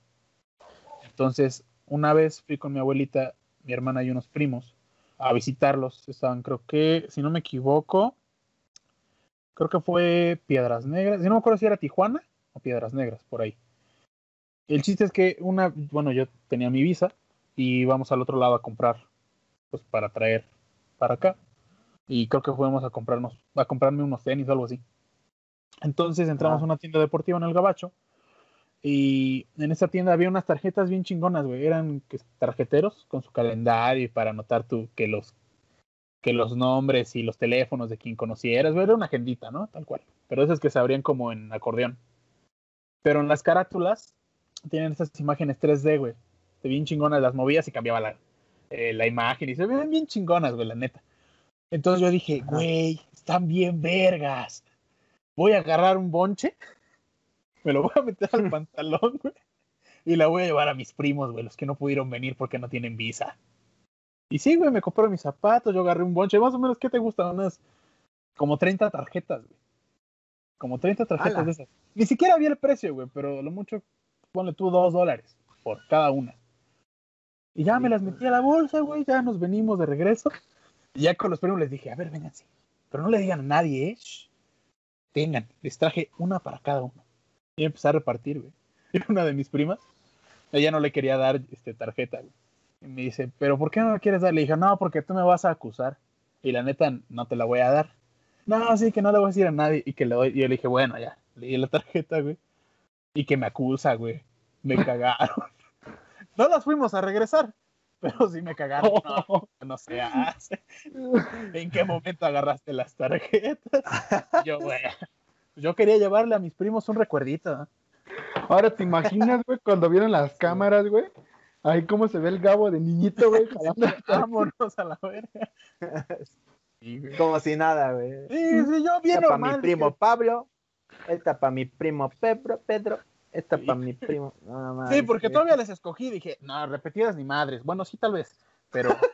Entonces, una vez fui con mi abuelita, mi hermana y unos primos a visitarlos. Estaban, creo que, si no me equivoco, creo que fue Piedras Negras. Si no me acuerdo si era Tijuana o Piedras Negras, por ahí. El chiste es que una, bueno, yo tenía mi visa y íbamos al otro lado a comprar, pues para traer para acá. Y creo que fuimos a comprarnos, a comprarme unos tenis o algo así. Entonces entramos Ah. a una tienda deportiva en el Gabacho y en esa tienda había unas tarjetas bien chingonas, güey. Eran tarjeteros con su calendario y para anotar tu, que los que los nombres y los teléfonos de quien conocieras, güey. Era una agendita, ¿no? Tal cual. Pero esas que se abrían como en acordeón. Pero en las carátulas tienen estas imágenes 3D, güey. De bien chingonas, las movías y cambiaba la, eh, la imagen y se ven bien chingonas, güey, la neta. Entonces yo dije, güey, están bien vergas. Voy a agarrar un bonche, me lo voy a meter al pantalón, *laughs* güey, y la voy a llevar a mis primos, güey, los que no pudieron venir porque no tienen visa. Y sí, güey, me compré mis zapatos, yo agarré un bonche, más o menos, ¿qué te gustan? Unas como 30 tarjetas, güey. Como 30 tarjetas de esas. Ni siquiera vi el precio, güey, pero lo mucho, ponle tú dos dólares por cada una. Y ya me las metí a la bolsa, güey, ya nos venimos de regreso. Y ya con los primos les dije, a ver, vénganse. Pero no le digan a nadie, ¿eh? Tengan, les traje una para cada uno. Y empecé a repartir, güey. *laughs* Y una de mis primas, ella no le quería dar este, tarjeta, güey. Y me dice, ¿pero por qué no la quieres dar? Le dije, no, porque tú me vas a acusar. Y la neta, no te la voy a dar. No, sí, que no le voy a decir a nadie. Y que le doy. Y yo le dije, bueno, ya. Le di la *laughs* tarjeta, güey. Y que me acusa, güey. Me *laughs* cagaron. no las fuimos a regresar. Pero sí me cagaron. No, no se hace. ¿En qué momento agarraste las tarjetas? Yo, güey. Yo quería llevarle a mis primos un recuerdito. Ahora te imaginas, güey, cuando vieron las cámaras, güey. Ahí cómo se ve el Gabo de niñito, güey, jalando. Vámonos a la verga. Sí. Como si nada, güey. Sí, sí, yo bien Esta para mi primo Pablo. Esta para mi primo Pedro. Pedro. Esta Sí. para mi primo. No, Sí, mames, porque güey. todavía les escogí. Dije, no, repetidas ni madres. Bueno, sí, tal vez. Pero *laughs*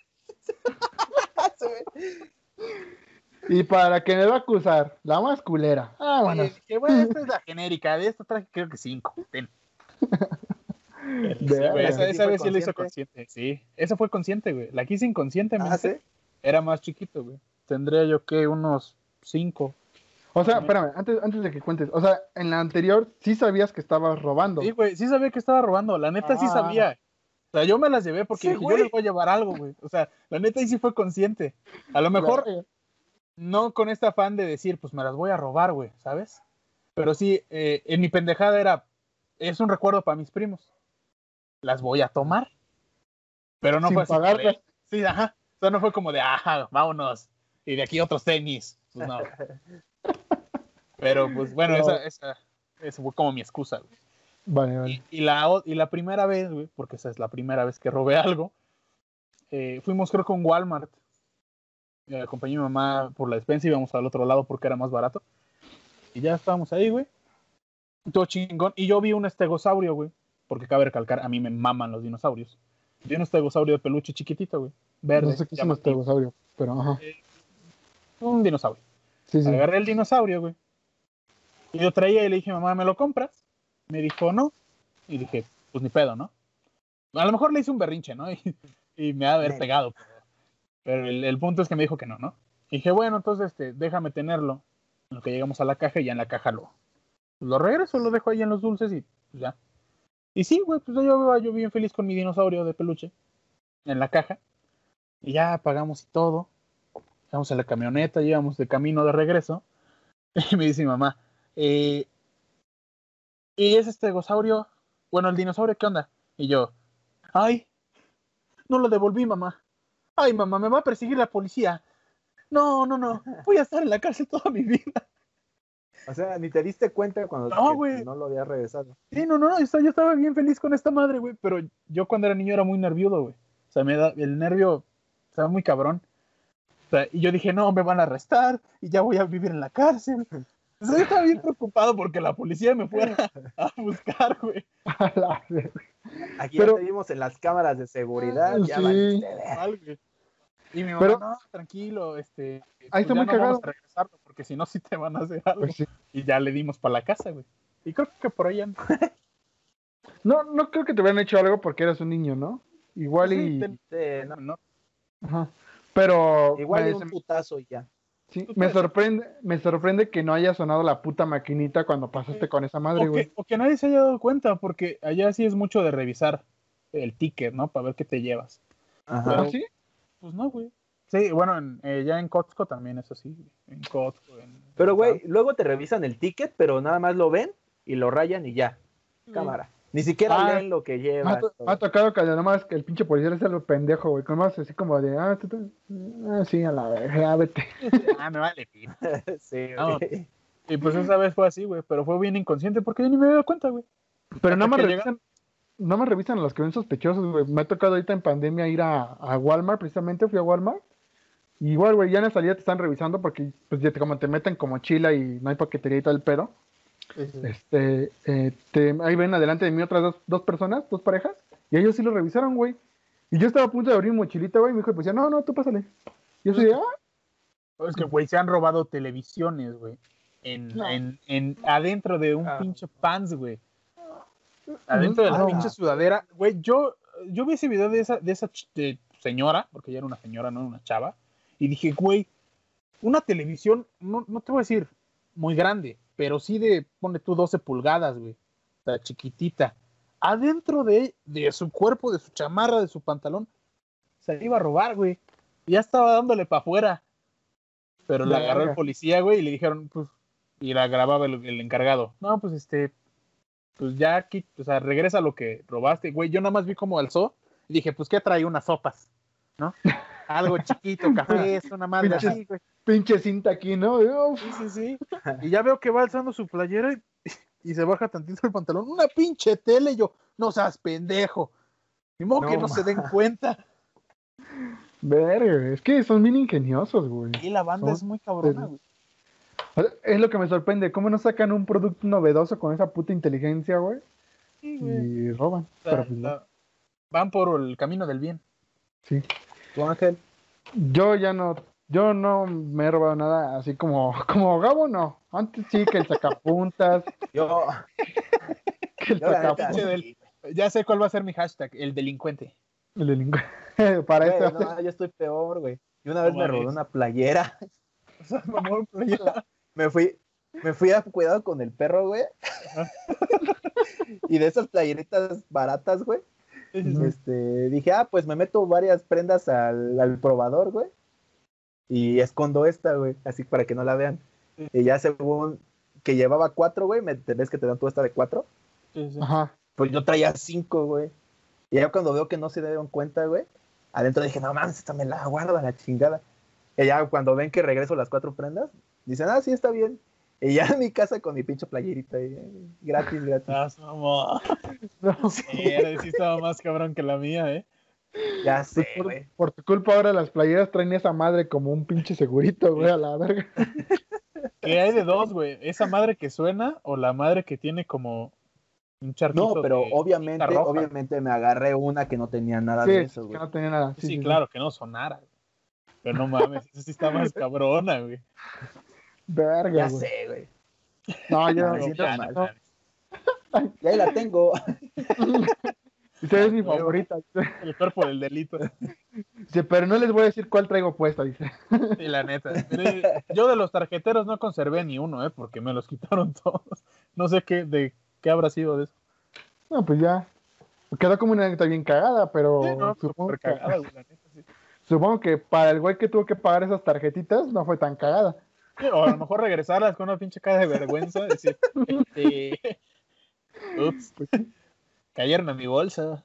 Y para que me va a acusar, la más culera. Ah, bueno. dije, bueno, esta es la genérica. De esta traje creo que cinco. Ten. Pero sí, güey, esa, ¿Sí esa fue vez sí lo hizo consciente? Sí, esa fue consciente, güey. La quise inconscientemente. Ah, ¿sí? Era más chiquito, güey. Tendría yo que unos cinco. O sea, espérame, antes, antes de que cuentes. O sea, en la anterior sí sabías que estabas robando. Sí, güey, sí sabía que estaba robando. La neta sí Ah. sabía. O sea, yo me las llevé porque Sí, dije, yo les voy a llevar algo, güey. O sea, la neta ahí sí fue consciente. A lo mejor. No con este afán de decir, pues me las voy a robar, güey, ¿sabes? Pero sí, eh, en mi pendejada era, es un recuerdo para mis primos. Las voy a tomar. Pero no Sin fue así. pagarlas. sí, ajá. O sea, no fue como de, ajá, vámonos. Y de aquí otros tenis. Pues no. *laughs* Pero pues bueno, No. esa, esa, esa fue como mi excusa, güey. Vale, vale. Y, y la, y la primera vez, güey, porque esa es la primera vez que robé algo, eh, fuimos creo con Walmart. Eh, acompañé a mi mamá por la despensa y íbamos al otro lado porque era más barato. Y ya estábamos ahí, güey. Todo chingón. Y yo vi un estegosaurio, güey. Porque cabe recalcar, a mí me maman los dinosaurios. Vi un estegosaurio de peluche chiquitito, güey. Verde. No sé qué es un estegosaurio, pero ajá. Un dinosaurio. Sí, sí. Agarré el dinosaurio, güey. Y yo traía y le dije, mamá, ¿me lo compras? Me dijo, no. Y dije, pues ni pedo, ¿no? A lo mejor le hice un berrinche, ¿no? *laughs* Y, y me ha de haber pegado. Pero, pero el, el punto es que me dijo que no, ¿no? Y dije, bueno, entonces este, déjame tenerlo. En lo que llegamos a la caja y ya en la caja lo, lo regreso, lo dejo ahí en los dulces y pues ya. Y sí, güey, pues yo yo bien feliz con mi dinosaurio de peluche en la caja. Y ya pagamos y todo. Llegamos a la camioneta, llegamos de camino de regreso. *laughs* Y me dice mi mamá, eh, ¿y ese estegosaurio? Bueno, el dinosaurio, ¿qué onda? Y yo, ay, no lo devolví, mamá. Ay, mamá, me va a perseguir la policía. No, no, no, voy a estar en la cárcel toda mi vida. O sea, ni te diste cuenta cuando No, que güey. no lo había regresado. Sí, no, no, no, yo estaba- bien feliz con esta madre, güey, pero yo cuando era niño era muy nervioso, güey. O sea, me da, el nervio estaba muy cabrón. O sea, y yo dije, no, me van a arrestar y ya voy a vivir en la cárcel. O sea, yo estaba bien preocupado porque la policía me fuera a buscar, güey. *laughs* A. Aquí Pero- ya te vimos en las cámaras de seguridad. Ya sí. valiste ver. Mal, güey. Y mi mamá, Pero- no, tranquilo, este. Ahí está ya muy no vamos cagado. a regresarlo porque si no, sí te van a hacer algo. Pues sí. Y ya le dimos para la casa, güey. Y creo que por ahí anda. *laughs* No, no creo que te hubieran hecho algo porque eras un niño, ¿no? Igual Sí, y. Sí, no, no, Ajá. Pero Igual de un putazo y ya. sí, me sorprende, me sorprende que no haya sonado la puta maquinita cuando pasaste con esa madre, güey. o que nadie se haya dado cuenta, porque allá sí es mucho de revisar el ticket, ¿no? Para ver qué te llevas. Ajá. Pero- ¿Ah, sí? Pues no, güey. Sí, bueno, en, eh, ya en Costco también es así. güey. En Costco. En, Pero, güey, luego te revisan el ticket, pero nada más lo ven y lo rayan y ya. Cámara. Ni siquiera Ah, leen lo que lleva. to- me ha tocado que además que el pinche policía es el pendejo, güey. Como así como de, ah, tú, tú- ah, sí, a la verga, vete. *laughs* Ah, me vale. pito. *laughs* sí, No. güey. Y pues esa vez fue así, güey. Pero fue bien inconsciente porque yo ni me había dado cuenta, güey. Pero nada Hasta más que revisan, nada más revisan a los que ven sospechosos, güey. Me ha tocado ahorita en pandemia ir a, a Walmart, precisamente fui a Walmart. Y igual, güey, ya en la salida te están revisando porque, pues, ya te- como te meten como chila y no hay paquetería y todo el pedo. Este, eh, te- ahí ven adelante de mí otras dos, dos personas, dos parejas, y ellos sí lo revisaron, güey. Y yo estaba a punto de abrir mi mochilita, güey, y me dijo, pues ya, no, no, tú pásale. Yo soy de, ah, Es que, güey, se han robado televisiones, güey. En, No. en, en, adentro de un Ah. pinche pants, güey. Adentro de la pinche sudadera. Güey, yo, yo vi ese video de esa, de esa ch- de señora, porque ella era una señora, no una chava. Y dije, güey, una televisión, no, no te voy a decir muy grande, pero sí de, pone tú 12 pulgadas, güey. Sea, chiquitita. Adentro de, de su cuerpo, de su chamarra, de su pantalón, se la iba a robar, güey. Ya estaba dándole para afuera. Pero la agarró el policía, güey, y le dijeron, pues, y la grababa el, el encargado. No, pues este, pues ya aquí, o sea, regresa lo que robaste, güey. Yo nada más vi cómo alzó y dije, pues, ¿qué trae? Unas sopas, ¿no? *laughs* Algo chiquito, café, una madre Pinches- así, güey. pinche cinta aquí, ¿no? Uf, Sí, sí, sí. Y ya veo que va alzando su playera y, *laughs* y se baja tantito el pantalón. Una pinche tele, y yo, no seas pendejo. Ni modo que No, se den cuenta. verga, es que son bien ingeniosos, güey. Y la banda Son- es muy cabrona, güey. Es lo que me sorprende, ¿cómo no sacan un producto novedoso con esa puta inteligencia, güey? Sí, güey. Y roban. O sea, Pero, pues, no. van por el camino del bien. sí. ¿Tú, Ángel? Yo ya no, yo no me he robado nada así como, *laughs* como Gabo, no. Antes sí que el sacapuntas, *laughs* Yo, *laughs* que el yo sacapuntas, del- Ya sé cuál va a ser mi hashtag, el delincuente. el delincuente. Para güey, esto. no, yo estoy peor, güey. Y una vez me robé una playera. O sea, mamón, playera. Me fui, me fui a cuidado con el perro, güey. *laughs* y de esas playeritas baratas, güey. Este, dije, ah, pues me meto varias prendas al, al probador, güey. Y escondo esta, güey, así para que no la vean. Y ya según que llevaba cuatro, güey, me ves que te dan tú esta de cuatro. Sí, sí. Ajá. Pues yo traía cinco, güey. Y ya cuando veo que no se dieron cuenta, güey, adentro dije, no mames, esta me la guardo a la chingada. Y ya cuando ven que regreso las cuatro prendas, dicen, ah, sí, está bien. Y ya en mi casa con mi pinche playerita, eh, gratis, gratis. Ah, su mamá. *laughs* No, Sí, era- sí estaba más cabrón que la mía, ¿eh? Ya sé, pues por, güey. por tu culpa ahora las playeras traen esa madre como un pinche segurito, güey, a la verga. *laughs* ¿Qué hay de dos, güey? ¿Esa madre que suena o la madre que tiene como un charquito? No, pero de obviamente, obviamente me agarré una que no tenía nada Sí, de eso, que güey. no tenía nada. Sí, sí, claro, que no sonara. güey. Pero no mames, *laughs* esa sí está más cabrona, güey. Verga, Ya güey. sé, güey. No, yo Me No, siento ya, mal. no mames. Y ahí la tengo. *laughs* Usted es mi *laughs* favorita. El cuerpo del delito. Dice, pero no les voy a decir cuál traigo puesta, dice. Sí, la neta. Pero yo de los tarjeteros no conservé ni uno, ¿eh? Porque me los quitaron *laughs* todos. No sé qué, de qué habrá sido de eso. No, pues ya. Quedó como una anécdota bien cagada, pero Sí, no, supongo, súper que, cagada, güey, la neta, sí. supongo que para el güey que tuvo que pagar esas tarjetitas no fue tan cagada. *laughs* O a lo mejor regresarlas con una pinche cara de vergüenza. Decir, este, *laughs* ups, cayeron en mi bolsa.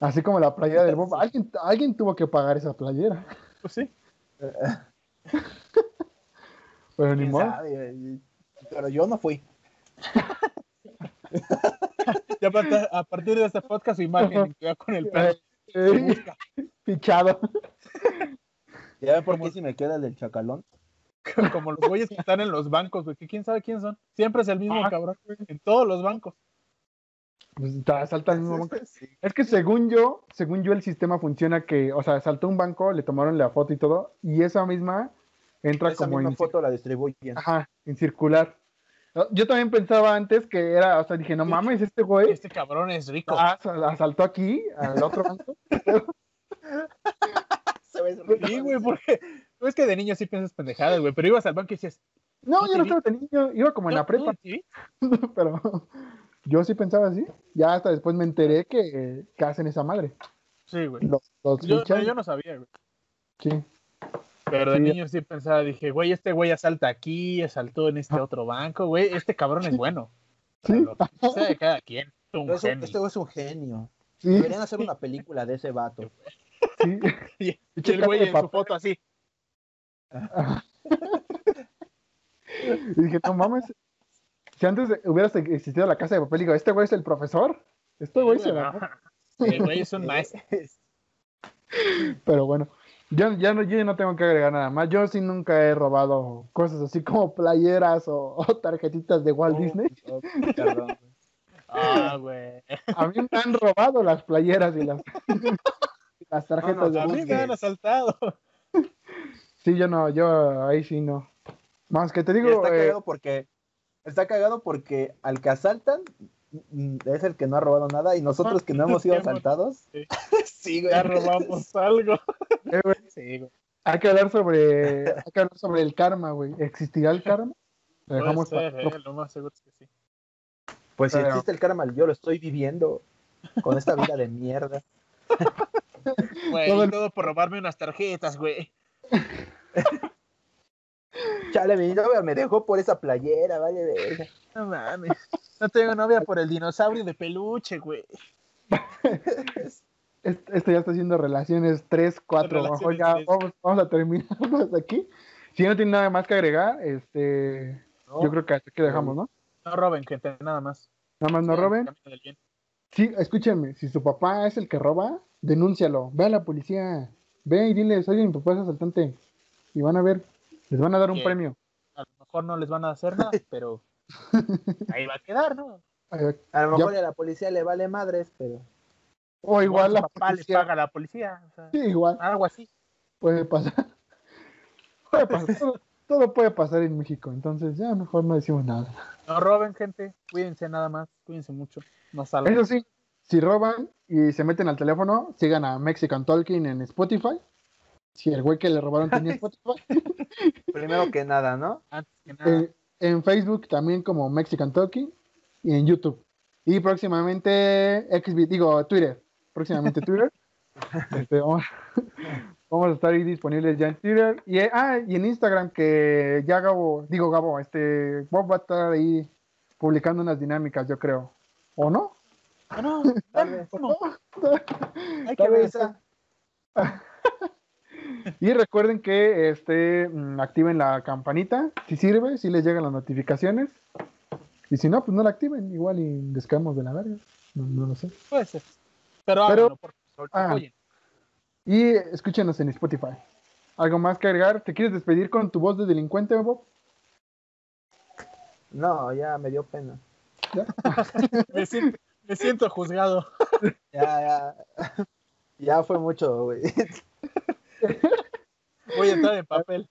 Así como la playera del Bob. Alguien, alguien tuvo que pagar esa playera. Pues sí. *laughs* Pero ni ¿Quién modo. Pero yo no fui. Ya a partir- a partir de este podcast, su imagen que va con el perro. Eh. Fichado. ¿Ya ven por qué si me queda el del chacalón? *laughs* Como los güeyes que están en los bancos, güey. Que quién sabe quién son. Siempre es el mismo Ah, cabrón. En todos los bancos. Pues te asalta el mismo banco. Sí. Es que según yo, según yo el sistema funciona que, o sea, saltó un banco, le tomaron la foto y todo, y esa misma entra Esa como misma en, foto la distribuyen. ajá, en circular. Yo también pensaba antes que era, o sea, dije, no mames, este güey Este cabrón es rico. as- asaltó aquí, al otro banco. *laughs* Se ve Sí, güey, porque es que de niño sí piensas pendejadas, güey, pero ibas al banco y decías, No, yo no estaba de niño, iba como en la "No, prepa, ¿sí? *laughs* pero yo sí pensaba así. Ya hasta después me enteré que, que hacen esa madre. Sí, güey. Los, los Yo, no sabía, güey. sí. Pero de Sí. niño sí pensaba, dije, güey, este güey asalta aquí, asaltó en este otro banco, güey, este cabrón es bueno. *laughs* Sí. Sea de cada quien. un Pero es un- genio. este güey es un genio. Sí, Deberían hacer una *laughs* película de ese vato. sí. Y, el güey en su foto así. *laughs* Y dije, no mames. Si antes hubiera existido la casa de papel, digo, este güey es el profesor. Este güey se la. *laughs* El güey es un maestro. Pero bueno, yo ya no, yo no tengo que agregar nada más. Yo sí nunca he robado cosas así como playeras o, *laughs* o tarjetitas de Walt Disney. Oh, perdón. Ah, güey. A mí me han robado las playeras y las, las tarjetas No, no, de A Walt mí Disney. me han asaltado. Sí, yo no, yo ahí sí no. Más que te Y digo, está eh, cagado porque está cagado porque al que asaltan mm, es el que no ha robado nada y nosotros que no hemos sido *laughs* asaltados. sí. *laughs* Sí, güey. Ya robamos *laughs* algo. eh, güey, Sí, güey. hay que hablar sobre, hay que hablar sobre el karma, güey. ¿Existirá el karma? Lo dejamos ser, para eh, lo más seguro es que sí. Pues si existe el karma, yo lo estoy viviendo con esta vida de mierda. Güey, Todo y el- todo por robarme unas tarjetas, güey. *laughs* Chale, mi novia me dejó por esa playera, vale, verga. No mames. No tengo novia por el dinosaurio de peluche, güey. *laughs* Est- Esto ya está haciendo relaciones 3, 4. Relaciones Mejor ya tres. vamos, vamos a terminar hasta aquí. Si no tiene nada más que agregar, este, No, yo creo que hasta aquí dejamos, ¿no? No roben, gente, nada más. Nada más no roben. Sí, escúchenme, si su papá es el que roba, denúncialo. Ve a la policía. Ve y diles, oye, mi papá es asaltante. Y van a ver, les van a dar un premio. A lo mejor no les van a hacer nada, *laughs* pero ahí va a quedar, ¿no? A lo Ya- mejor a la policía le vale madres, pero O igual la papá les policía. paga a la policía. o sea, Sí, igual, algo así. puede pasar. *laughs* Puede pasar. Todo, todo puede pasar en México, entonces ya mejor no decimos nada. No roben, gente. Cuídense nada más. Cuídense mucho. No salgan. Eso sí, si roban y se meten al teléfono, sigan a Mexican Talking en Spotify. Si el güey que le robaron *laughs* tenía Spotify. primero que nada, ¿no? Antes que nada. Eh, en Facebook también como Mexican Talking y en YouTube. Y próximamente XB, digo Twitter. Próximamente Twitter. *laughs* Este, vamos, vamos a estar ahí disponibles ya en Twitter. Y, eh, ah, y en Instagram que ya Gabo, digo Gabo, este Bob va a estar ahí publicando unas dinámicas, yo creo. ¿O no? Ah, no, *laughs* Tal vez. ¿cómo? Hay que ver esa. *laughs* Y recuerden que este mm, activen la campanita, si sirve, si les llegan las notificaciones. Y si no, pues no la activen, igual y descaemos de la verga. No, no lo sé. Puede ser. Pero, Pero- háganlo, por favor. ah. Y escúchenos en Spotify. ¿Algo más que agregar? ¿Te quieres despedir con tu voz de delincuente, Bob? No, ya me dio pena. *laughs* Siento, me siento juzgado. *laughs* Ya, ya. Ya fue mucho, güey. Voy a entrar en papel.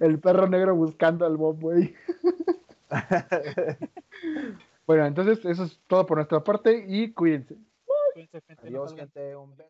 El perro negro buscando al Bob, güey. *laughs* Bueno, entonces eso es todo por nuestra parte y cuídense. Cuídense, gente, Adiós, gente. Un beso.